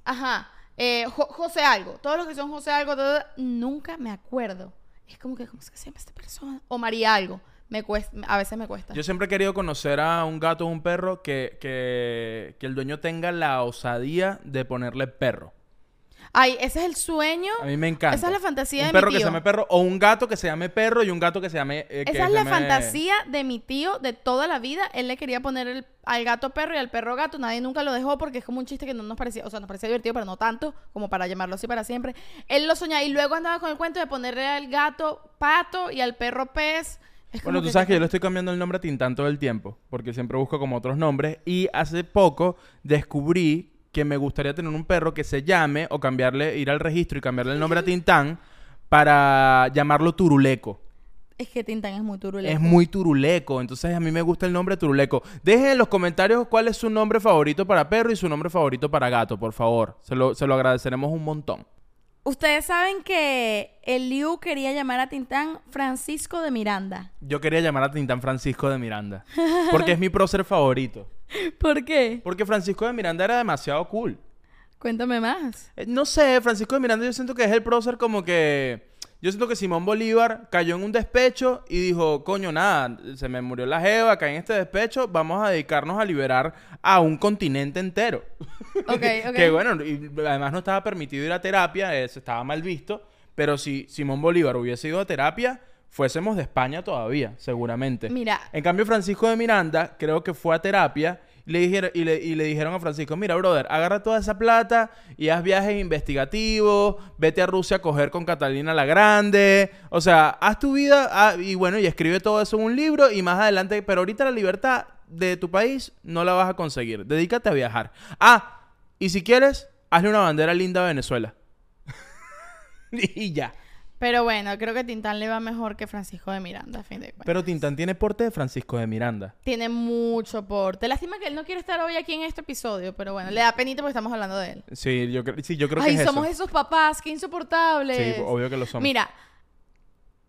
ajá, eh, Jo- José algo, todos los que son José algo, todo- nunca me acuerdo. Es como que, ¿cómo es que se llama esta persona? O María algo. Me cuesta, a veces me cuesta. Yo siempre he querido conocer a un gato o un perro que, que, que el dueño tenga la osadía de ponerle perro. Ay, ese es el sueño. A mí me encanta. Esa es la fantasía un de mi perro que se tío. llame perro o un gato que se llame perro y un gato que se llame... eh, que Esa es la llame- fantasía de mi tío de toda la vida. Él le quería poner el- al gato perro y al perro gato. Nadie nunca lo dejó porque es como un chiste que no nos parecía, o sea, nos parecía divertido, pero no tanto como para llamarlo así para siempre. Él lo soñaba y luego andaba con el cuento de ponerle al gato pato y al perro pez. Es Bueno, tú que- sabes que yo le estoy cambiando el nombre a Tintán todo el tiempo, porque siempre busco como otros nombres. Y hace poco descubrí que me gustaría tener un perro que se llame, o cambiarle, ir al registro y cambiarle el nombre a [laughs] Tintán para llamarlo Turuleco. Es que Tintán es muy turuleco. Es muy turuleco, entonces a mí me gusta el nombre turuleco. Dejen en los comentarios cuál es su nombre favorito para perro y su nombre favorito para gato, por favor. Se lo, se lo agradeceremos un montón. Ustedes saben que el Liu quería llamar a Tintán Francisco de Miranda. Yo quería llamar a Tintán Francisco de Miranda, porque es mi prócer favorito. [laughs] ¿Por qué? Porque Francisco de Miranda era demasiado cool. Cuéntame más. Eh, No sé, Francisco de Miranda yo siento que es el prócer como que... Yo siento que Simón Bolívar cayó en un despecho y dijo, coño, nada, se me murió la jeva, caí en este despecho, vamos a dedicarnos a liberar a un continente entero. Ok, ok. [laughs] que bueno, y además no estaba permitido ir a terapia, eso estaba mal visto, pero si Simón Bolívar hubiese ido a terapia, fuésemos de España todavía, seguramente. Mira, En cambio, Francisco de Miranda creo que fue a terapia le, dijeron, y, le, dijeron a Francisco, mira, brother, agarra toda esa plata y haz viajes investigativos, vete a Rusia a coger con Catalina la Grande, o sea, haz tu vida ah, y bueno, y escribe todo eso en un libro y más adelante, pero ahorita la libertad de tu país no la vas a conseguir, dedícate a viajar. Ah, y si quieres, hazle una bandera linda a Venezuela. [laughs] y ya. Pero bueno, creo que Tintán le va mejor que Francisco de Miranda, a fin de cuentas. Pero Tintán tiene porte de Francisco de Miranda. Tiene mucho porte. Lástima que él no quiere estar hoy aquí en este episodio, pero bueno, le da penita porque estamos hablando de él. Sí, yo, sí, yo creo Ay, que es somos eso. esos papás, qué insoportables. Sí, obvio que lo somos. Mira,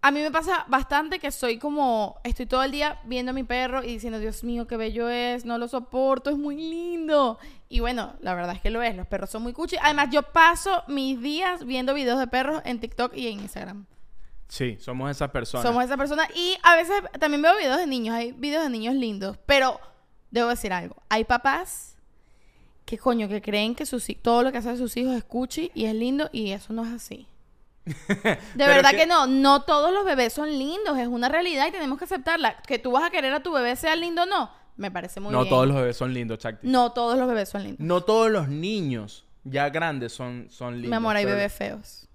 a mí me pasa bastante que soy como, estoy todo el día viendo a mi perro y diciendo, Dios mío, qué bello es, no lo soporto, es muy lindo. Y bueno, la verdad es que lo es, los perros son muy cuchi. Además, yo paso mis días viendo videos de perros en TikTok y en Instagram. Sí, somos esas personas. Somos esa persona. Y a veces también veo videos de niños, hay videos de niños lindos. Pero debo decir algo, hay papás que coño, que creen que sus, todo lo que hacen sus hijos es cuchi y es lindo y eso no es así. [laughs] De verdad que- que... no, no todos los bebés son lindos, es una realidad y tenemos que aceptarla. Que tú vas a querer a tu bebé sea lindo o no, me parece muy no bien. todos los bebés son lindos, Chacti. No todos los bebés son lindos. No todos los niños ya grandes son, son lindos. Mi amor, hay pero- bebés feos.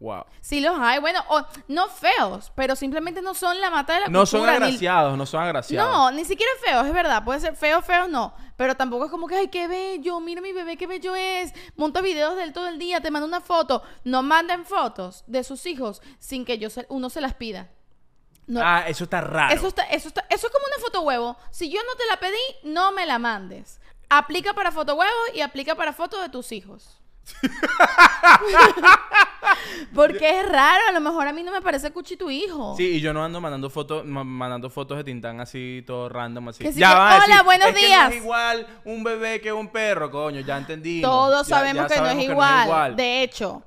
Wow. Sí los hay, bueno, o, no feos, pero simplemente no son la mata de la No son cultura, ni- agraciados, no son agraciados. No, ni siquiera feos, es verdad. Puede ser feo, feo, no. Pero tampoco es como que, ay, qué bello, mira mi bebé, qué bello es. Monta videos de él todo el día, te manda una foto. No manden fotos de sus hijos sin que yo se- uno se las pida. No, Ah, eso está raro. eso, está, eso, está, eso es como una foto huevo. Si yo no te la pedí, no me la mandes. Aplica para foto huevo y aplica para fotos de tus hijos. [laughs] Porque es raro, a lo mejor a mí no me parece cuchi tu hijo. Sí, y yo no ando mandando fotos, ma- mandando fotos de Tintán así, todo random, así. Que ya que, "Hola, decir, buenos "Es que no días". es igual un bebé que un perro, coño, ya entendí. Todos sabemos, que, no es igual. De hecho,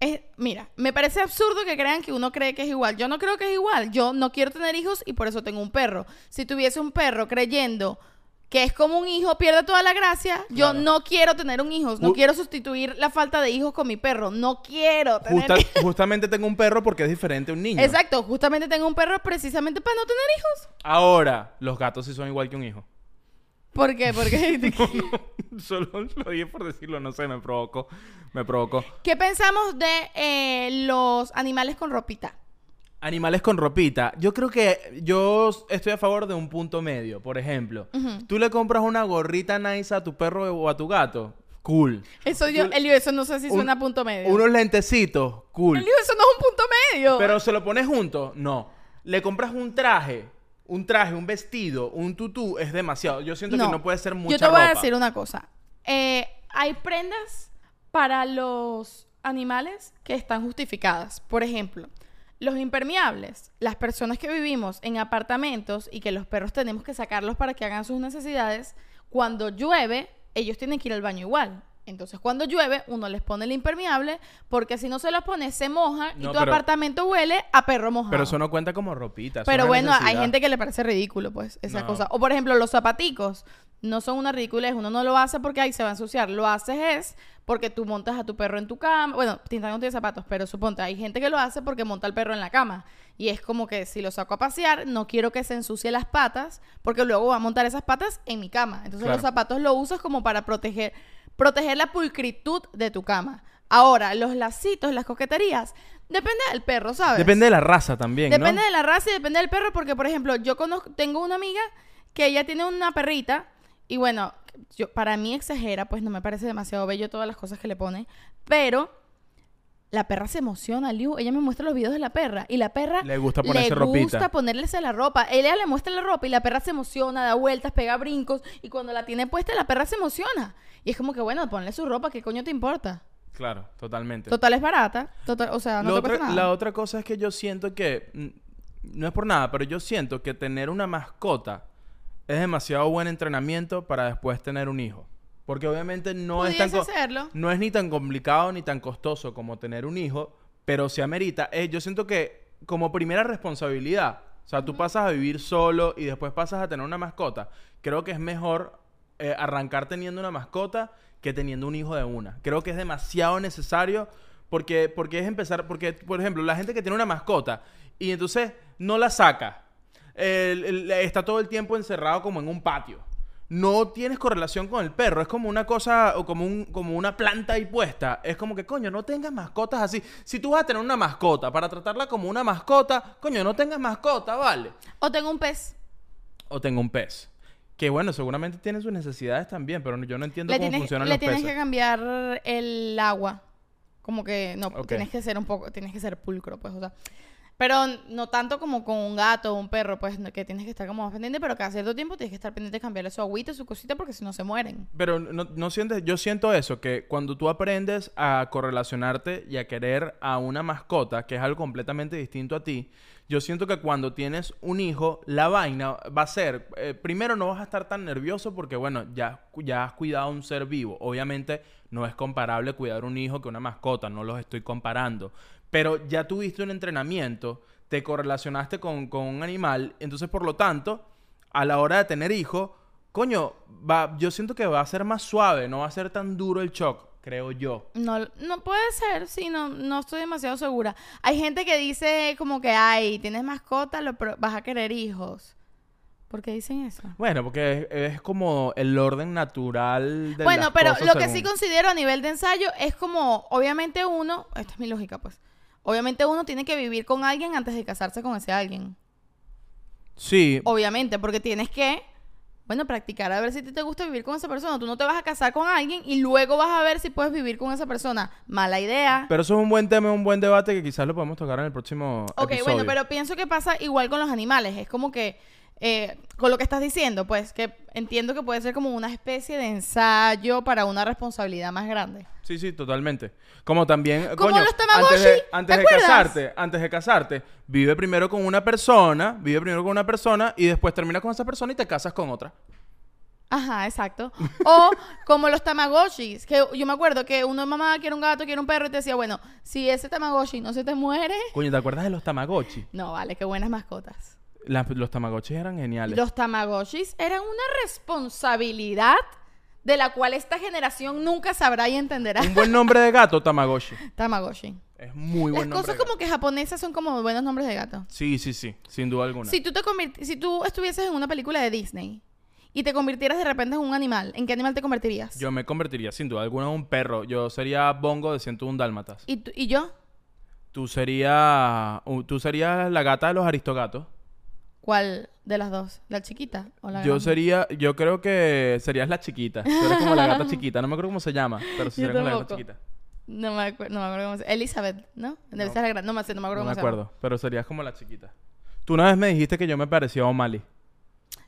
es, mira, me parece absurdo que crean que uno cree que es igual. Yo no creo que es igual. Yo no quiero tener hijos y por eso tengo un perro. Si tuviese un perro creyendo que es como un hijo, pierde toda la gracia. Yo Claro. no quiero tener un hijo. No quiero sustituir la falta de hijos con mi perro. No quiero tener Justa- hijos. [laughs] justamente tengo un perro porque es diferente a un niño. Exacto, justamente tengo un perro precisamente para no tener hijos. Ahora, los gatos sí son igual que un hijo. ¿Por qué? Porque [laughs] Solo lo dije por decirlo, no sé, me provocó. Me provocó. ¿Qué pensamos de eh, los animales con ropita? Animales con ropita. Yo creo que yo estoy a favor de un punto medio. Por ejemplo, tú le compras una gorrita nice a tu perro o a tu gato. Cool. Eso yo, Elio, eso no sé si un- suena a punto medio. Unos lentecitos. Cool. Elio, eso no es un punto medio. Pero se lo pones junto, no. Le compras un traje, un traje, un vestido, un tutú, es demasiado. Yo siento que no puede ser mucha Yo te voy a decir una cosa. Eh, hay prendas para los animales que están justificadas. Por ejemplo, los impermeables. Las personas que vivimos en apartamentos y que los perros tenemos que sacarlos para que hagan sus necesidades, cuando llueve, ellos tienen que ir al baño igual. Entonces, cuando llueve, uno les pone el impermeable porque si no se los pone, se moja y No, tu pero- apartamento huele a perro mojado. Pero eso no cuenta como ropita. Pero bueno, hay gente que le parece ridículo, pues, esa No. cosa. O por ejemplo, los zapaticos no son una ridiculez. Uno no lo hace porque ahí se va a ensuciar. Lo haces es porque tú montas a tu perro en tu cama. Bueno, Tinta no tiene zapatos, pero suponte, hay gente que lo hace porque monta al perro en la cama. Y es como que si lo saco a pasear, no quiero que se ensucie las patas, porque luego va a montar esas patas en mi cama. Entonces Claro. los zapatos lo usas como para proteger, proteger la pulcritud de tu cama. Ahora, los lacitos, las coqueterías, depende del perro, ¿sabes? Depende de la raza también, ¿no? Depende de la raza y depende del perro, porque, por ejemplo, yo conozco, tengo una amiga que ella tiene una perrita, y bueno, yo, para mí exagera, pues no me parece demasiado bello todas las cosas que le pone, pero la perra se emociona, Liu. Ella me muestra los videos de la perra, y la perra Le gusta ponerse le ropita. gusta ponerse la ropa. Ella le muestra la ropa y la perra se emociona, da vueltas, pega brincos, y cuando la tiene puesta, la perra se emociona. Y es como que, bueno, ponle su ropa, ¿qué coño te importa? Claro, totalmente. Total es barata, total, o sea, no la, te otra, nada. la otra cosa es que yo siento que, no es por nada, pero yo siento que tener una mascota es demasiado buen entrenamiento para después tener un hijo. Porque obviamente no es, tan Pudiese co- hacerlo. no es ni tan complicado ni tan costoso como tener un hijo, pero se amerita. Eh, yo siento que como primera responsabilidad, o sea, tú pasas a vivir solo y después pasas a tener una mascota, creo que es mejor eh, arrancar teniendo una mascota que teniendo un hijo de una. Creo que es demasiado necesario porque, porque es empezar, porque, por ejemplo, la gente que tiene una mascota y entonces no la saca, el- el- está todo el tiempo encerrado como en un patio. No tienes correlación con el perro, es como una cosa, o como, un, como una planta ahí puesta. Es como que, coño, no tengas mascotas así. Si tú vas a tener una mascota para tratarla como una mascota, coño, no tengas mascota, ¿vale? O tengo un pez. O tengo un pez. Que bueno, seguramente tiene sus necesidades también, pero yo no entiendo Le cómo tienes, funcionan le los tienes peces. que cambiar el agua Como que no, tienes que ser un poco, tienes que ser pulcro, pues, o sea. Pero no tanto como con un gato o un perro, pues, que tienes que estar como más pendiente, pero cada cierto tiempo tienes que estar pendiente de cambiarle su agüita, su cosita, porque si no se mueren. Pero no, no sientes, yo siento eso, que cuando tú aprendes a correlacionarte y a querer a una mascota, que es algo completamente distinto a ti, yo siento que cuando tienes un hijo, la vaina va a ser, eh, primero no vas a estar tan nervioso porque, bueno, ya, ya has cuidado a un ser vivo. Obviamente no es comparable cuidar un hijo que una mascota, no los estoy comparando. Pero ya tuviste un entrenamiento, te correlacionaste con, con un animal, entonces por lo tanto, a la hora de tener hijos, coño, va, yo siento que va a ser más suave, no va a ser tan duro el shock, creo yo. No, no puede ser, sí, no, no estoy demasiado segura. Hay gente que dice como que, ay, tienes mascota, lo, pro- vas a querer hijos. ¿Por qué dicen eso? Bueno, porque es, es como el orden natural de Bueno, las pero cosas lo que sí considero a nivel de ensayo es como, obviamente uno, esta es mi lógica, pues, obviamente uno tiene que vivir con alguien antes de casarse con ese alguien. Sí, Obviamente, porque tienes que, bueno, practicar a ver si te gusta vivir con esa persona. Tú no te vas a casar con alguien y luego vas a ver si puedes vivir con esa persona. Mala idea. pero eso es un buen tema, un buen debate que quizás lo podemos tocar en el próximo Ok, episodio. bueno, pero pienso que pasa igual con los animales. Es como que, eh, con lo que estás diciendo, pues, que entiendo que puede ser como una especie de ensayo para una responsabilidad más grande. Sí, sí, totalmente. Como también, Como coño, los Tamagotchi, antes de, casarte, antes de casarte, vive primero con una persona, vive primero con una persona y después terminas con esa persona y te casas con otra. Ajá, exacto. O como los tamagotchis, que yo me acuerdo que uno mamá quiere un gato, quiere un perro y te decía, bueno, si ese tamagotchi no se te muere, Coño, ¿te acuerdas de los Tamagotchi? no vale, qué buenas mascotas. Las- los Tamagotchi eran geniales. Los tamagotchis eran una responsabilidad de la cual esta generación nunca sabrá y entenderá. Un buen nombre de gato, Tamagotchi. [laughs] Tamagotchi. Es muy Las buen nombre. cosas como que japonesas son como buenos nombres de gato. Sí, sí, sí, sin duda alguna. Si tú te si tú estuvieses en una película de Disney y te convirtieras de repente en un animal, ¿en qué animal te convertirías? Yo me convertiría sin duda alguna en un perro. Yo sería Bongo de 101 Dálmatas. ¿Y, tú- y yo? Tú serías uh, tú serías la gata de los aristogatos. ¿Cuál de las dos? ¿La chiquita o la Yo grande? sería, yo creo que serías la chiquita. Tú eres como la gata [laughs] chiquita. No me acuerdo cómo se llama, pero sí Yo serías como la gata chiquita. No me, acuer- no me acuerdo cómo se Elizabeth, ¿no? Debe No. ser la gran- No me sé, no me acuerdo No me cómo se llama. acuerdo, pero serías como la chiquita. Tú una vez me dijiste que yo me parecía a O'Malley.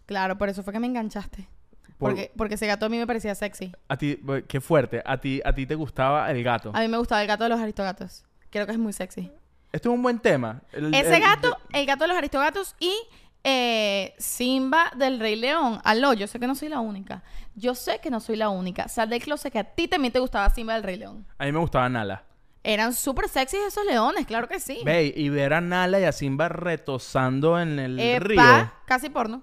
Claro, por eso fue que me enganchaste. Por- Porque, porque ese gato a mí me parecía sexy. A ti, qué fuerte. A ti, a ti te gustaba el gato. A mí me gustaba el gato de los aristogatos. Creo que es muy sexy. Esto es un buen tema. El- Ese el- gato, el gato de los aristogatos y eh, Simba del Rey León. Aló, yo sé que no soy la única. Yo sé que no soy la única. Sal del closet que a ti también te gustaba Simba del Rey León. A mí me gustaba Nala. Eran súper sexys esos leones, claro que sí. Ve, y ver a Nala y a Simba retosando en el Epa, río. casi porno.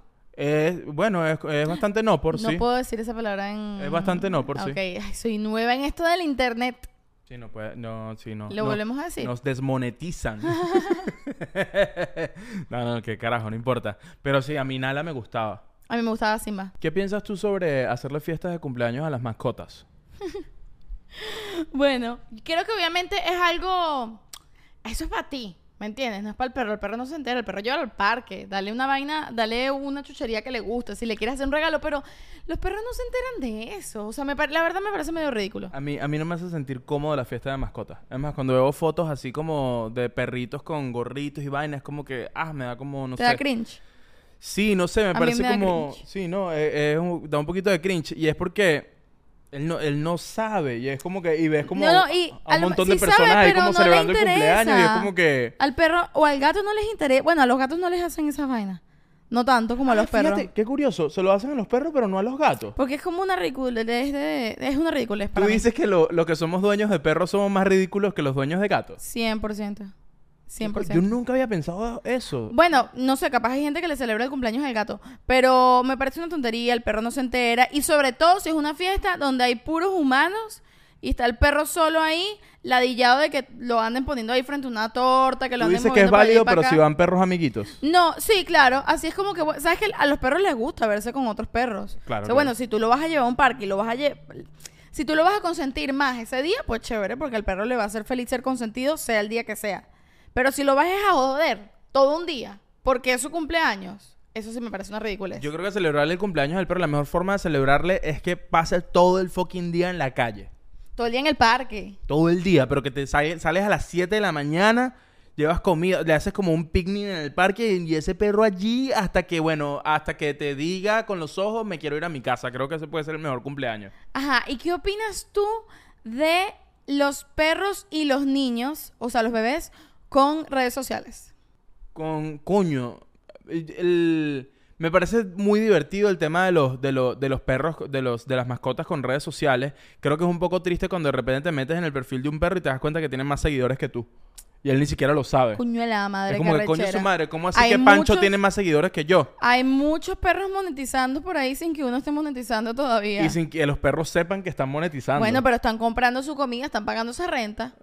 Bueno, es, es bastante no por no sí. puedo decir esa palabra en... Es bastante no por sí. Ok, soy nueva en esto del internet. Sí, no puede, no, sí, no. ¿Lo no. volvemos a decir? Nos desmonetizan. [laughs] [laughs] no, no, qué carajo, no importa. Pero sí, a mí Nala me gustaba. A mí me gustaba Simba. ¿Qué piensas tú sobre hacerle fiestas de cumpleaños a las mascotas? [laughs] Bueno, creo que obviamente es algo. Eso es para ti, ¿me entiendes? No es para el perro. El perro no se entera. El perro lleva al parque. Dale una vaina, dale una chuchería que le guste. Si le quieres hacer un regalo, pero los perros no se enteran de eso. O sea, me la verdad me parece medio ridículo. A mí, a mí no me hace sentir cómodo la fiesta de mascotas. Es más, cuando veo fotos así como de perritos con gorritos y vainas, como que, ah, me da como, no Te sé. da cringe. Sí, no sé, me parece me da como... cringe. Sí, no, eh, es un- da un poquito de cringe. Y es porque él no, él no sabe. Y es como que... Y ves como No, y a un montón sí de personas sabe, ahí como celebrando el cumpleaños. Y es como que... Al perro o al gato no les interesa. Bueno, a los gatos no les hacen esas vainas. No tanto como a los Ah, perros. Fíjate, qué curioso. Se lo hacen a los perros, pero no a los gatos. Porque es como una ridiculez. Es, de- es una ridiculez Tú para mí. dices que lo, lo que somos dueños de perros somos más ridículos que los dueños de gatos. 100%. 100%. Yo nunca había pensado eso. Bueno, no sé, capaz hay gente que le celebra el cumpleaños al gato, pero me parece una tontería, el perro no se entera y sobre todo si es una fiesta donde hay puros humanos y está el perro solo ahí, ladillado de que lo anden poniendo ahí frente a una torta, que lo Tú anden dices que es válido, pero si van perros amiguitos. No, sí, claro, así es como que, ¿sabes que A los perros les gusta verse con otros perros. Claro, O sea, claro. bueno, si tú lo vas a llevar a un parque y lo vas a llevar... Si tú lo vas a consentir más ese día, pues chévere, porque al perro le va a hacer feliz ser consentido, sea el día que sea. Pero si lo vas a joder todo un día, porque es su cumpleaños, eso sí me parece una ridiculez. Yo creo que celebrarle el cumpleaños al perro, la mejor forma de celebrarle es que pase todo el fucking día en la calle. Todo el día en el parque. Todo el día, pero que te sale- sales a las 7 de la mañana, llevas comida, le haces como un picnic en el parque y ese perro allí hasta que, bueno, hasta que te diga con los ojos, me quiero ir a mi casa. Creo que ese puede ser el mejor cumpleaños. Ajá, ¿y qué opinas tú de los perros y los niños, o sea, los bebés, con redes sociales? Con coño, el- el- me parece muy divertido el tema de los, de los, de los perros, de los, de las mascotas con redes sociales. Creo que es un poco triste cuando de repente te metes en el perfil de un perro y te das cuenta que tiene más seguidores que tú. Y él ni siquiera lo sabe. Coño de la madre, es como que coño su madre, ¿cómo así Hay que Pancho muchos- tiene más seguidores que yo? Hay muchos perros monetizando por ahí sin que uno esté monetizando todavía. Y sin que los perros sepan que están monetizando. Bueno, pero están comprando su comida, están pagando esa renta.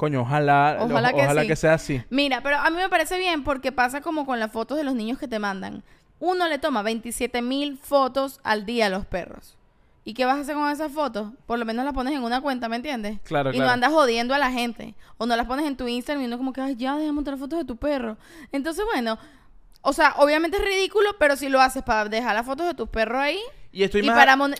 Coño, ojalá, Ojalá que ojalá sí. que sea así. Mira, pero a mí me parece bien porque pasa como con las fotos de los niños que te mandan. Uno le toma 27 mil fotos al día a los perros. ¿Y qué vas a hacer con esas fotos? Por lo menos las pones en una cuenta, ¿me entiendes? Claro, y claro. no andas jodiendo a la gente. O no las pones en tu Instagram y uno como que, ay, ya, deja montar fotos de tu perro. Entonces, bueno, o sea, obviamente es ridículo, pero si lo haces para dejar las fotos de tus perros ahí Y estoy y más... para mon-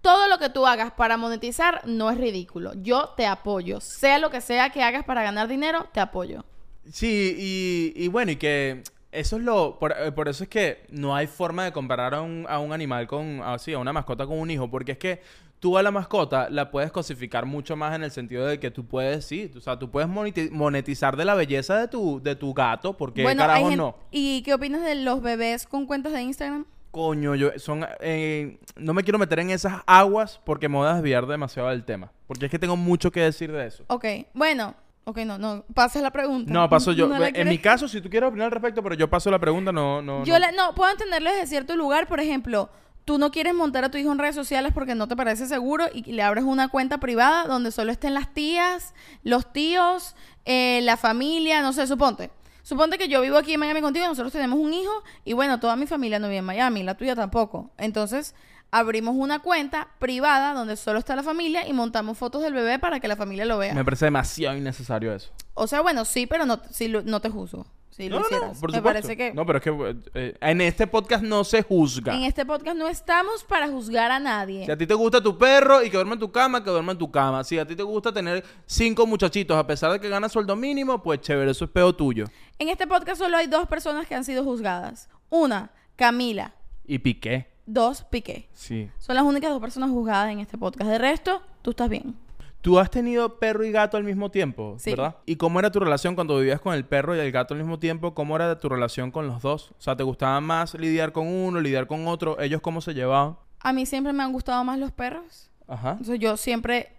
todo lo que tú hagas para monetizar no es ridículo. Yo te apoyo. Sea lo que sea que hagas para ganar dinero, te apoyo. Sí, y, y bueno, y que eso es lo... Por, eh, por eso es que no hay forma de comparar a un, a un animal con... Así, a una mascota con un hijo, porque es que tú a la mascota la puedes cosificar mucho más en el sentido de que tú puedes, sí, o sea, tú puedes moneti- monetizar de la belleza de tu, de tu gato, porque bueno, carajo gente- no. ¿Y qué opinas de los bebés con cuentas de Instagram? Coño, yo son eh, no me quiero meter en esas aguas porque me voy a desviar demasiado del tema, porque es que tengo mucho que decir de eso. Ok, bueno, ok, no, no, pasas la pregunta. No, paso yo. ¿No la en mi caso, si tú quieres opinar al respecto, pero yo paso la pregunta, no, no. Yo no. la- no, puedo entenderlo desde cierto lugar, por ejemplo, tú no quieres montar a tu hijo en redes sociales porque no te parece seguro y le abres una cuenta privada donde solo estén las tías, los tíos, eh, la familia, no sé, suponte. Suponte que yo vivo aquí en Miami contigo, nosotros tenemos un hijo y bueno, toda mi familia no vive en Miami, la tuya tampoco. Entonces, abrimos una cuenta privada donde solo está la familia y montamos fotos del bebé para que la familia lo vea. Me parece demasiado innecesario eso. O sea, bueno, sí, pero no, sí lo- no te juzgo. Si lo no, no, por Me supuesto. parece que No, pero es que eh, en este podcast no se juzga. en este podcast no estamos para juzgar a nadie. Si a ti te gusta tu perro y que duerma en tu cama, que duerma en tu cama. Si a ti te gusta tener cinco muchachitos a pesar de que ganas sueldo mínimo, pues chévere, eso es peo tuyo. En este podcast solo hay dos personas que han sido juzgadas. Una, Camila. Y piqué. Dos, Piqué. Sí. Son las únicas dos personas juzgadas en este podcast. De resto, tú estás bien. Tú has tenido perro y gato al mismo tiempo, Sí. ¿verdad? ¿Y cómo era tu relación cuando vivías con el perro y el gato al mismo tiempo? ¿Cómo era tu relación con los dos? O sea, ¿te gustaba más lidiar con uno, lidiar con otro? ¿Ellos cómo se llevaban? A mí siempre me han gustado más los perros. Ajá. Entonces yo siempre,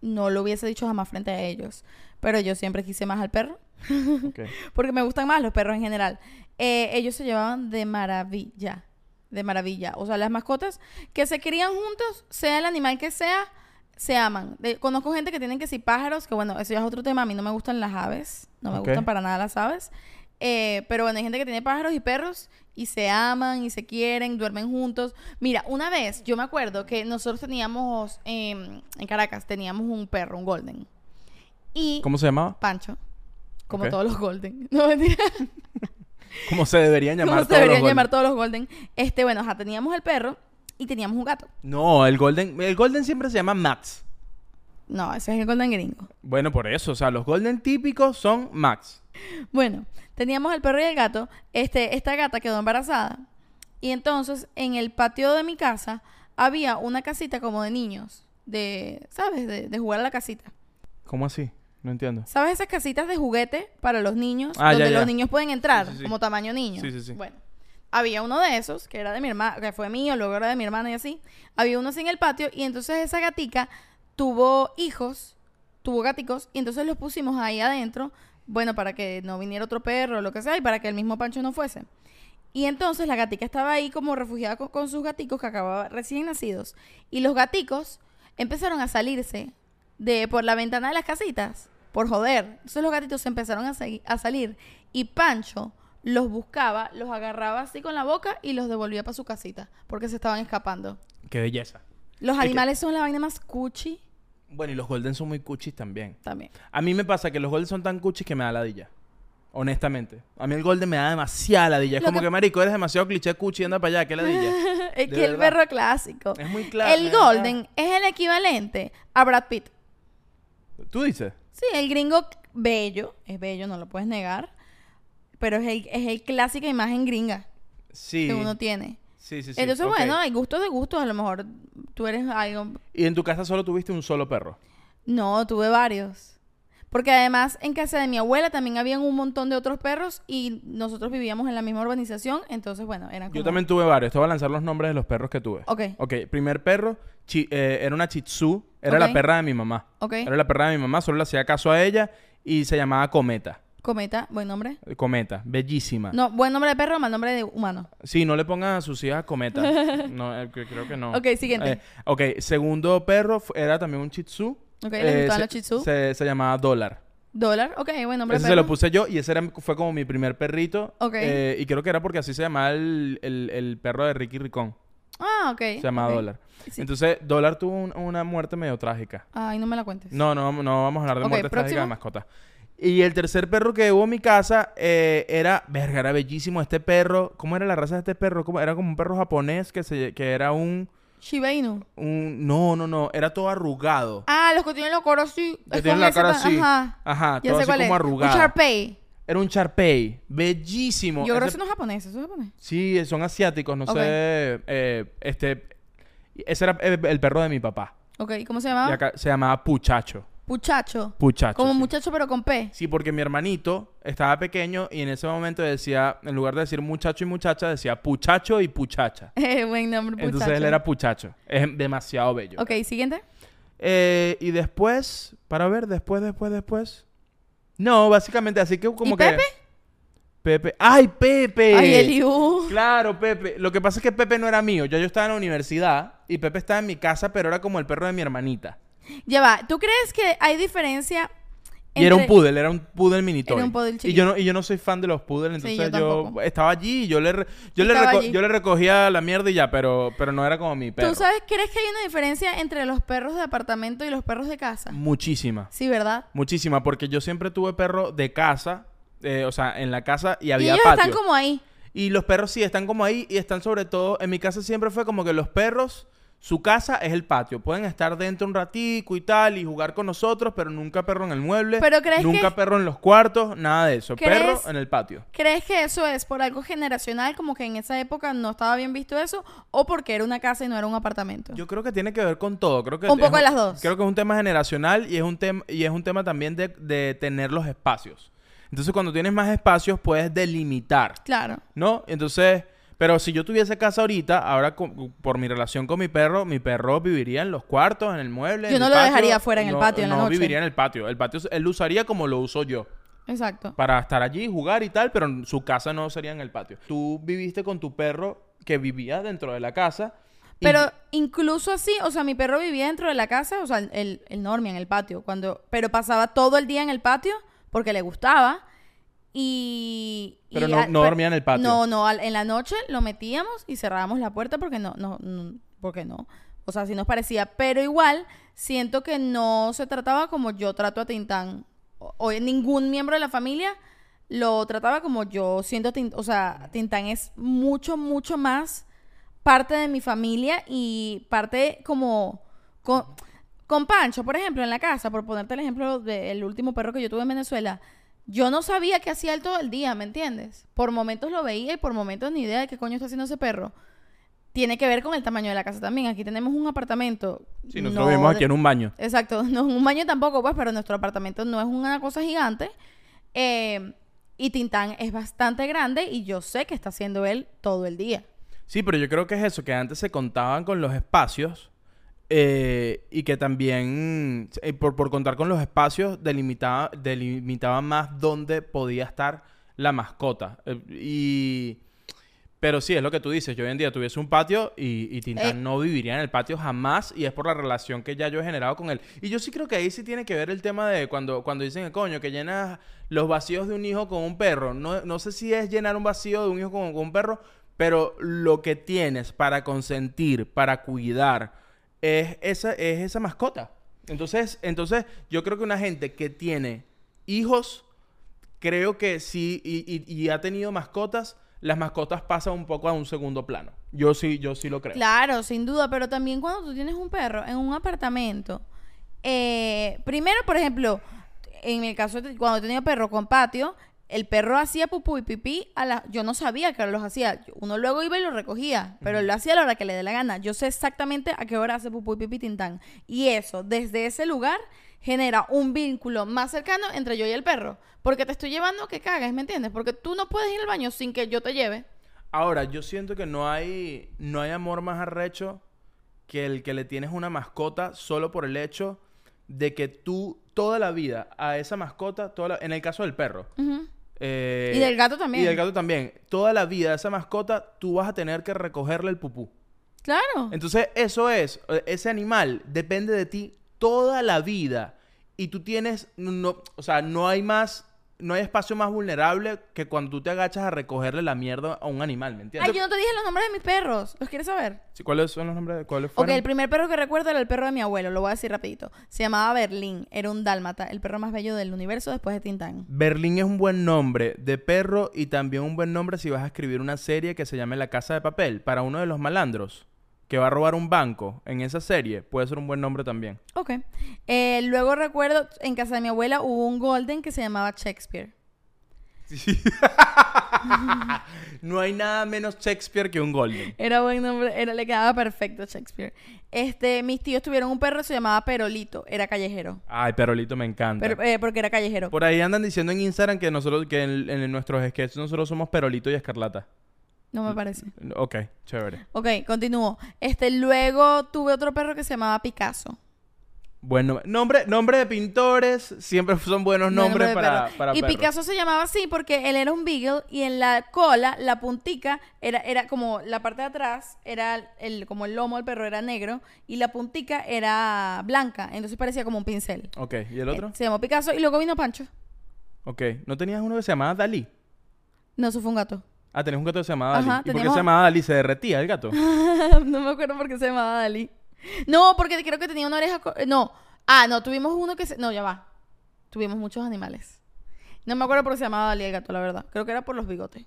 no lo hubiese dicho jamás frente a ellos, pero yo siempre quise más al perro. [laughs] ok. Porque me gustan más los perros en general. Eh, ellos se llevaban de maravilla. De maravilla. O sea, las mascotas que se crían juntos, sea el animal que sea, se aman. De- conozco gente que tienen que si pájaros, que bueno, eso ya es otro tema. A mí no me gustan las aves. No me gustan para nada las aves. Eh, pero bueno, hay gente que tiene pájaros y perros y se aman y se quieren, duermen juntos. Mira, una vez yo me acuerdo que nosotros teníamos em, en Caracas, teníamos un perro, un golden. Y ¿Cómo se llamaba? Pancho, como todos los golden. [laughs] No mentira. [laughs] ¿Cómo se deberían llamar ¿Cómo se todos deberían los llamar golden? todos los golden? Este, bueno, ajá, teníamos el perro y teníamos un gato. No, el golden, el golden siempre se llama Max. No, ese es el golden gringo. Bueno, por eso, o sea, los golden típicos son Max. Bueno, teníamos el perro y el gato. Este, esta gata quedó embarazada. Y entonces, en el patio de mi casa, había una casita como de niños. De, ¿sabes? De, de jugar a la casita. ¿Cómo así? No entiendo. ¿Sabes esas casitas de juguete para los niños? Ah, ya, donde ya. los niños pueden entrar, Sí, sí, sí. como tamaño niño. Sí, sí, sí. Bueno, había uno de esos, que era de mi hermana, que fue mío, luego era de mi hermana y así. Había uno así en el patio, y entonces esa gatica tuvo hijos, tuvo gaticos, y entonces los pusimos ahí adentro, bueno, para que no viniera otro perro o lo que sea, y para que el mismo Pancho no fuese. Y entonces la gatica estaba ahí como refugiada con, sus gaticos que acababan recién nacidos. Y los gaticos empezaron a salirse de por la ventana de las casitas, por joder. Entonces los gatitos empezaron a salir. Y Pancho los buscaba, los agarraba así con la boca y los devolvía para su casita, porque se estaban escapando. Qué belleza. Los animales son la vaina más cuchi Bueno, y los golden son muy cuchis también. también. A mí me pasa que los golden son tan cuchis que me da ladilla. Honestamente. A mí el golden me da demasiada ladilla. Es Lo como que- que, marico, eres demasiado cliché cuchi, anda para allá, qué ladilla. [laughs] es que el perro clásico. Es muy claro. el Golden es el equivalente a Brad Pitt. ¿Tú dices? Sí, el gringo bello, es bello, no lo puedes negar. Pero es el, es el clásica imagen gringa Sí. que uno tiene. Sí, sí, sí. Entonces, bueno, hay gustos de gustos. A lo mejor tú eres algo. ¿Y en tu casa solo tuviste un solo perro? No, tuve varios. Porque además en casa de mi abuela también habían un montón de otros perros y nosotros vivíamos en la misma urbanización. Entonces, bueno, eran como... Yo también tuve varios. Te voy a lanzar los nombres de los perros que tuve. Ok. Ok, primer perro chi- eh, era una Chitsu. Era la perra de mi mamá. Ok. Era la perra de mi mamá, solo le hacía caso a ella y se llamaba Cometa. Cometa, buen nombre. Cometa, bellísima. No, buen nombre de perro, mal nombre de humano. Sí, no le pongan a sus hijas Cometa. [laughs] no, eh, creo que no. Ok, siguiente. Eh, ok, segundo perro era también un Shih Tzu. Ok, ¿les gustaban se, los Shih Tzu? Se, se llamaba Dólar. Dólar, ok, buen nombre Ese se lo puse yo y ese era, fue como mi primer perrito. Ok. Eh, y creo que era porque así se llamaba el, el- el perro de Ricky Ricón. Ah, ok. Se llamaba. Dólar. Sí. Entonces, Dólar tuvo un- una muerte medio trágica. Ay, no me la cuentes. No, no, no vamos a hablar de Ok, muertes trágicas de mascotas. Y el tercer perro que hubo en mi casa eh, era, verga, era bellísimo este perro. ¿Cómo era la raza de este perro? ¿Cómo? Era como un perro japonés que, se, que era un, Shiba Inu. un... No, no, no. Era todo arrugado. Ah, los que tienen la cara así. Que tienen la cara así. Ajá. Ajá, Ya todo sé así cuál como es. arrugado. Un Sharpei. Era un Charpei. Bellísimo. Yo creo que Ese- eso no es japonés, eso es japonés. Sí, son asiáticos, no sé. eh, este... Ese era el, el perro de mi papá. Ok, ¿y ¿cómo se llamaba? acá se llamaba Puchacho. Puchacho. Puchacho. Como sí. muchacho pero con P. Sí, porque mi hermanito estaba pequeño y en ese momento decía, en lugar de decir muchacho y muchacha, decía puchacho y puchacha. [laughs] Eh, buen nombre, Puchacho. Entonces él era puchacho. Es demasiado bello. Ok, siguiente. Eh, y después, para ver, después, después, después. No, básicamente, así que como ¿Y que. Pepe? Pepe. ¡Ay, Pepe! Ay, Eliu. Claro, Pepe. Lo que pasa es que Pepe no era mío. Ya yo estaba en la universidad y Pepe estaba en mi casa, pero era como el perro de mi hermanita. Ya va, ¿tú crees que hay diferencia Y era un poodle, era un poodle mini toy. Era un poodle y chiquito. yo no y yo no soy fan de los poodles, Sí, entonces yo estaba allí y yo le re- yo le, Estaba reco- allí. yo le recogía la mierda y ya, pero pero no era como mi perro. ¿Tú sabes, crees que hay una diferencia entre los perros de apartamento y los perros de casa? Muchísima. Sí, ¿verdad? Muchísima, porque yo siempre tuve perro de casa, eh, o sea, en la casa y Y había ellos patio. están como ahí. Y los perros sí están como ahí y están sobre todo, en mi casa siempre fue como que los perros, su casa es el patio. Pueden estar dentro un ratico y tal y jugar con nosotros, pero nunca perro en el mueble. Pero ¿crees Nunca que- perro en los cuartos, nada de eso. ¿Crees- Perro en el patio. ¿Crees que eso es por algo generacional, como que en esa época no estaba bien visto eso, o porque era una casa y no era un apartamento? Yo creo que tiene que ver con todo. Creo que Un es poco de las dos. Creo que es un tema generacional y es un tema y es un tema también de, de tener los espacios. Entonces, cuando tienes más espacios, puedes delimitar, Claro. ¿no? Entonces, pero si yo tuviese casa ahorita, ahora con- por mi relación con mi perro, mi perro viviría en los cuartos, en el mueble. Yo en no el lo patio. dejaría fuera en el patio en la no noche. viviría en el patio. El patio él lo usaría como lo uso yo. Exacto. Para estar allí, jugar y tal, pero su casa no sería en el patio. Tú viviste con tu perro que vivía dentro de la casa. y- Pero incluso así, o sea, mi perro vivía dentro de la casa, o sea, el, el Normie en el patio, cuando, pero pasaba todo el día en el patio porque le gustaba. Y. y Pero no- no dormía en el patio. No, no, al- en la noche lo metíamos y cerrábamos la puerta porque no, no, no, porque no. O sea, así nos parecía. Pero igual, siento que no se trataba como yo trato a Tintán. O, o ningún miembro de la familia lo trataba como yo siento Tintán. O sea, Tintán es mucho, mucho más parte de mi familia y parte como con, con Pancho, por ejemplo, en la casa, por ponerte el ejemplo del último perro que yo tuve en Venezuela, yo no sabía qué hacía él todo el día, ¿me entiendes? Por momentos lo veía y por momentos ni idea de qué coño está haciendo ese perro. Tiene que ver con el tamaño de la casa también. Aquí tenemos un apartamento. Sí, nosotros no vivimos aquí en un baño. Exacto, [laughs] no es un baño tampoco, pues, pero nuestro apartamento no es una cosa gigante. Eh, y Tintán es bastante grande y yo sé que está haciendo él todo el día. Sí, pero yo creo que es eso, que antes se contaban con los espacios eh, y que también, eh, por, por contar con los espacios, delimitaba, delimitaba más dónde podía estar la mascota. Eh, y... Pero sí, es lo que tú dices. Yo hoy en día tuviese un patio y, y Tintán no viviría en el patio jamás y es por la relación que ya yo he generado con él. Y yo sí creo que ahí sí tiene que ver el tema de cuando, cuando dicen, coño, que llenas los vacíos de un hijo con un perro. No, no sé si es llenar un vacío de un hijo con, con un perro, pero lo que tienes para consentir, para cuidar, es esa, es esa mascota. Entonces, entonces, yo creo que una gente que tiene hijos, creo que sí, y, y- ha tenido mascotas, las mascotas pasan un poco a un segundo plano. Yo sí, yo sí lo creo. Claro, sin duda, pero también cuando tú tienes un perro en un apartamento eh, primero, por ejemplo, en el caso de cuando he tenido perro con patio, el perro hacía pupú y pipí a la... Yo no sabía que los hacía. Uno luego iba y lo recogía, pero él lo hacía a la hora que le dé la gana. Yo sé exactamente a qué hora hace pupú y pipí tintán. Y eso, desde ese lugar, genera un vínculo más cercano entre yo y el perro. Porque te estoy llevando que cagues, ¿me entiendes? Porque tú no puedes ir al baño sin que yo te lleve. Ahora, yo siento que no hay, no hay amor más arrecho que el que le tienes una mascota solo por el hecho de que tú toda la vida a esa mascota, toda la- en el caso del perro. Eh, Y del gato también. Y del gato también. Toda la vida a esa mascota tú vas a tener que recogerle el pupú. Claro. Entonces, eso es, eh, ese animal depende de ti toda la vida. Y tú tienes, no, o sea, no hay más, no hay espacio más vulnerable que cuando tú te agachas a recogerle la mierda a un animal, ¿me entiendes? Ay, yo no te dije los nombres de mis perros. ¿Los quieres saber? Sí, ¿Cuáles son los nombres? de- ¿Cuáles Ok, fueron? el primer perro que recuerdo era el perro de mi abuelo, lo voy a decir rapidito. Se llamaba Berlín, era un dálmata, el perro más bello del universo después de Tintán. Berlín es un buen nombre de perro y también un buen nombre si vas a escribir una serie que se llame La Casa de Papel para uno de los malandros que va a robar un banco en esa serie. Puede ser un buen nombre también. Ok. Eh, luego recuerdo, en casa de mi abuela hubo un golden que se llamaba Shakespeare. [laughs] no hay nada menos Shakespeare que un golden. Era buen nombre, era, le quedaba perfecto Shakespeare. Este, mis tíos tuvieron un perro se llamaba Perolito, era callejero. Ay, Perolito me encanta. Pero, eh, porque era callejero. Por ahí andan diciendo en Instagram que nosotros, que en, en nuestros sketches nosotros somos Perolito y Escarlata. No me parece. Ok, chévere. Ok, continúo. Este, luego tuve otro perro que se llamaba Picasso. Bueno, nombre, nombre de pintores siempre son buenos nombres Nombre para, perro. para y perros. Picasso se llamaba así porque él era un beagle y en la cola, la puntica, era, era como la parte de atrás, era el, como el lomo del perro era negro y la puntica era blanca, entonces parecía como un pincel. Ok, ¿y el otro? Eh, Se llamó Picasso y luego vino Pancho. Ok, ¿no tenías uno que se llamaba Dalí? No, eso fue un gato. Ah, tenías un gato que se llamaba Dalí. Ajá, ¿Y por qué teníamos- se llamaba Dalí? ¿Se derretía el gato? [laughs] no me acuerdo por qué se llamaba Dalí. No, porque creo que tenía una oreja. co- No. Ah, no, tuvimos uno que se. No, ya va. Tuvimos muchos animales. No me acuerdo por qué se llamaba Dalí el gato, la verdad. Creo que era por los bigotes.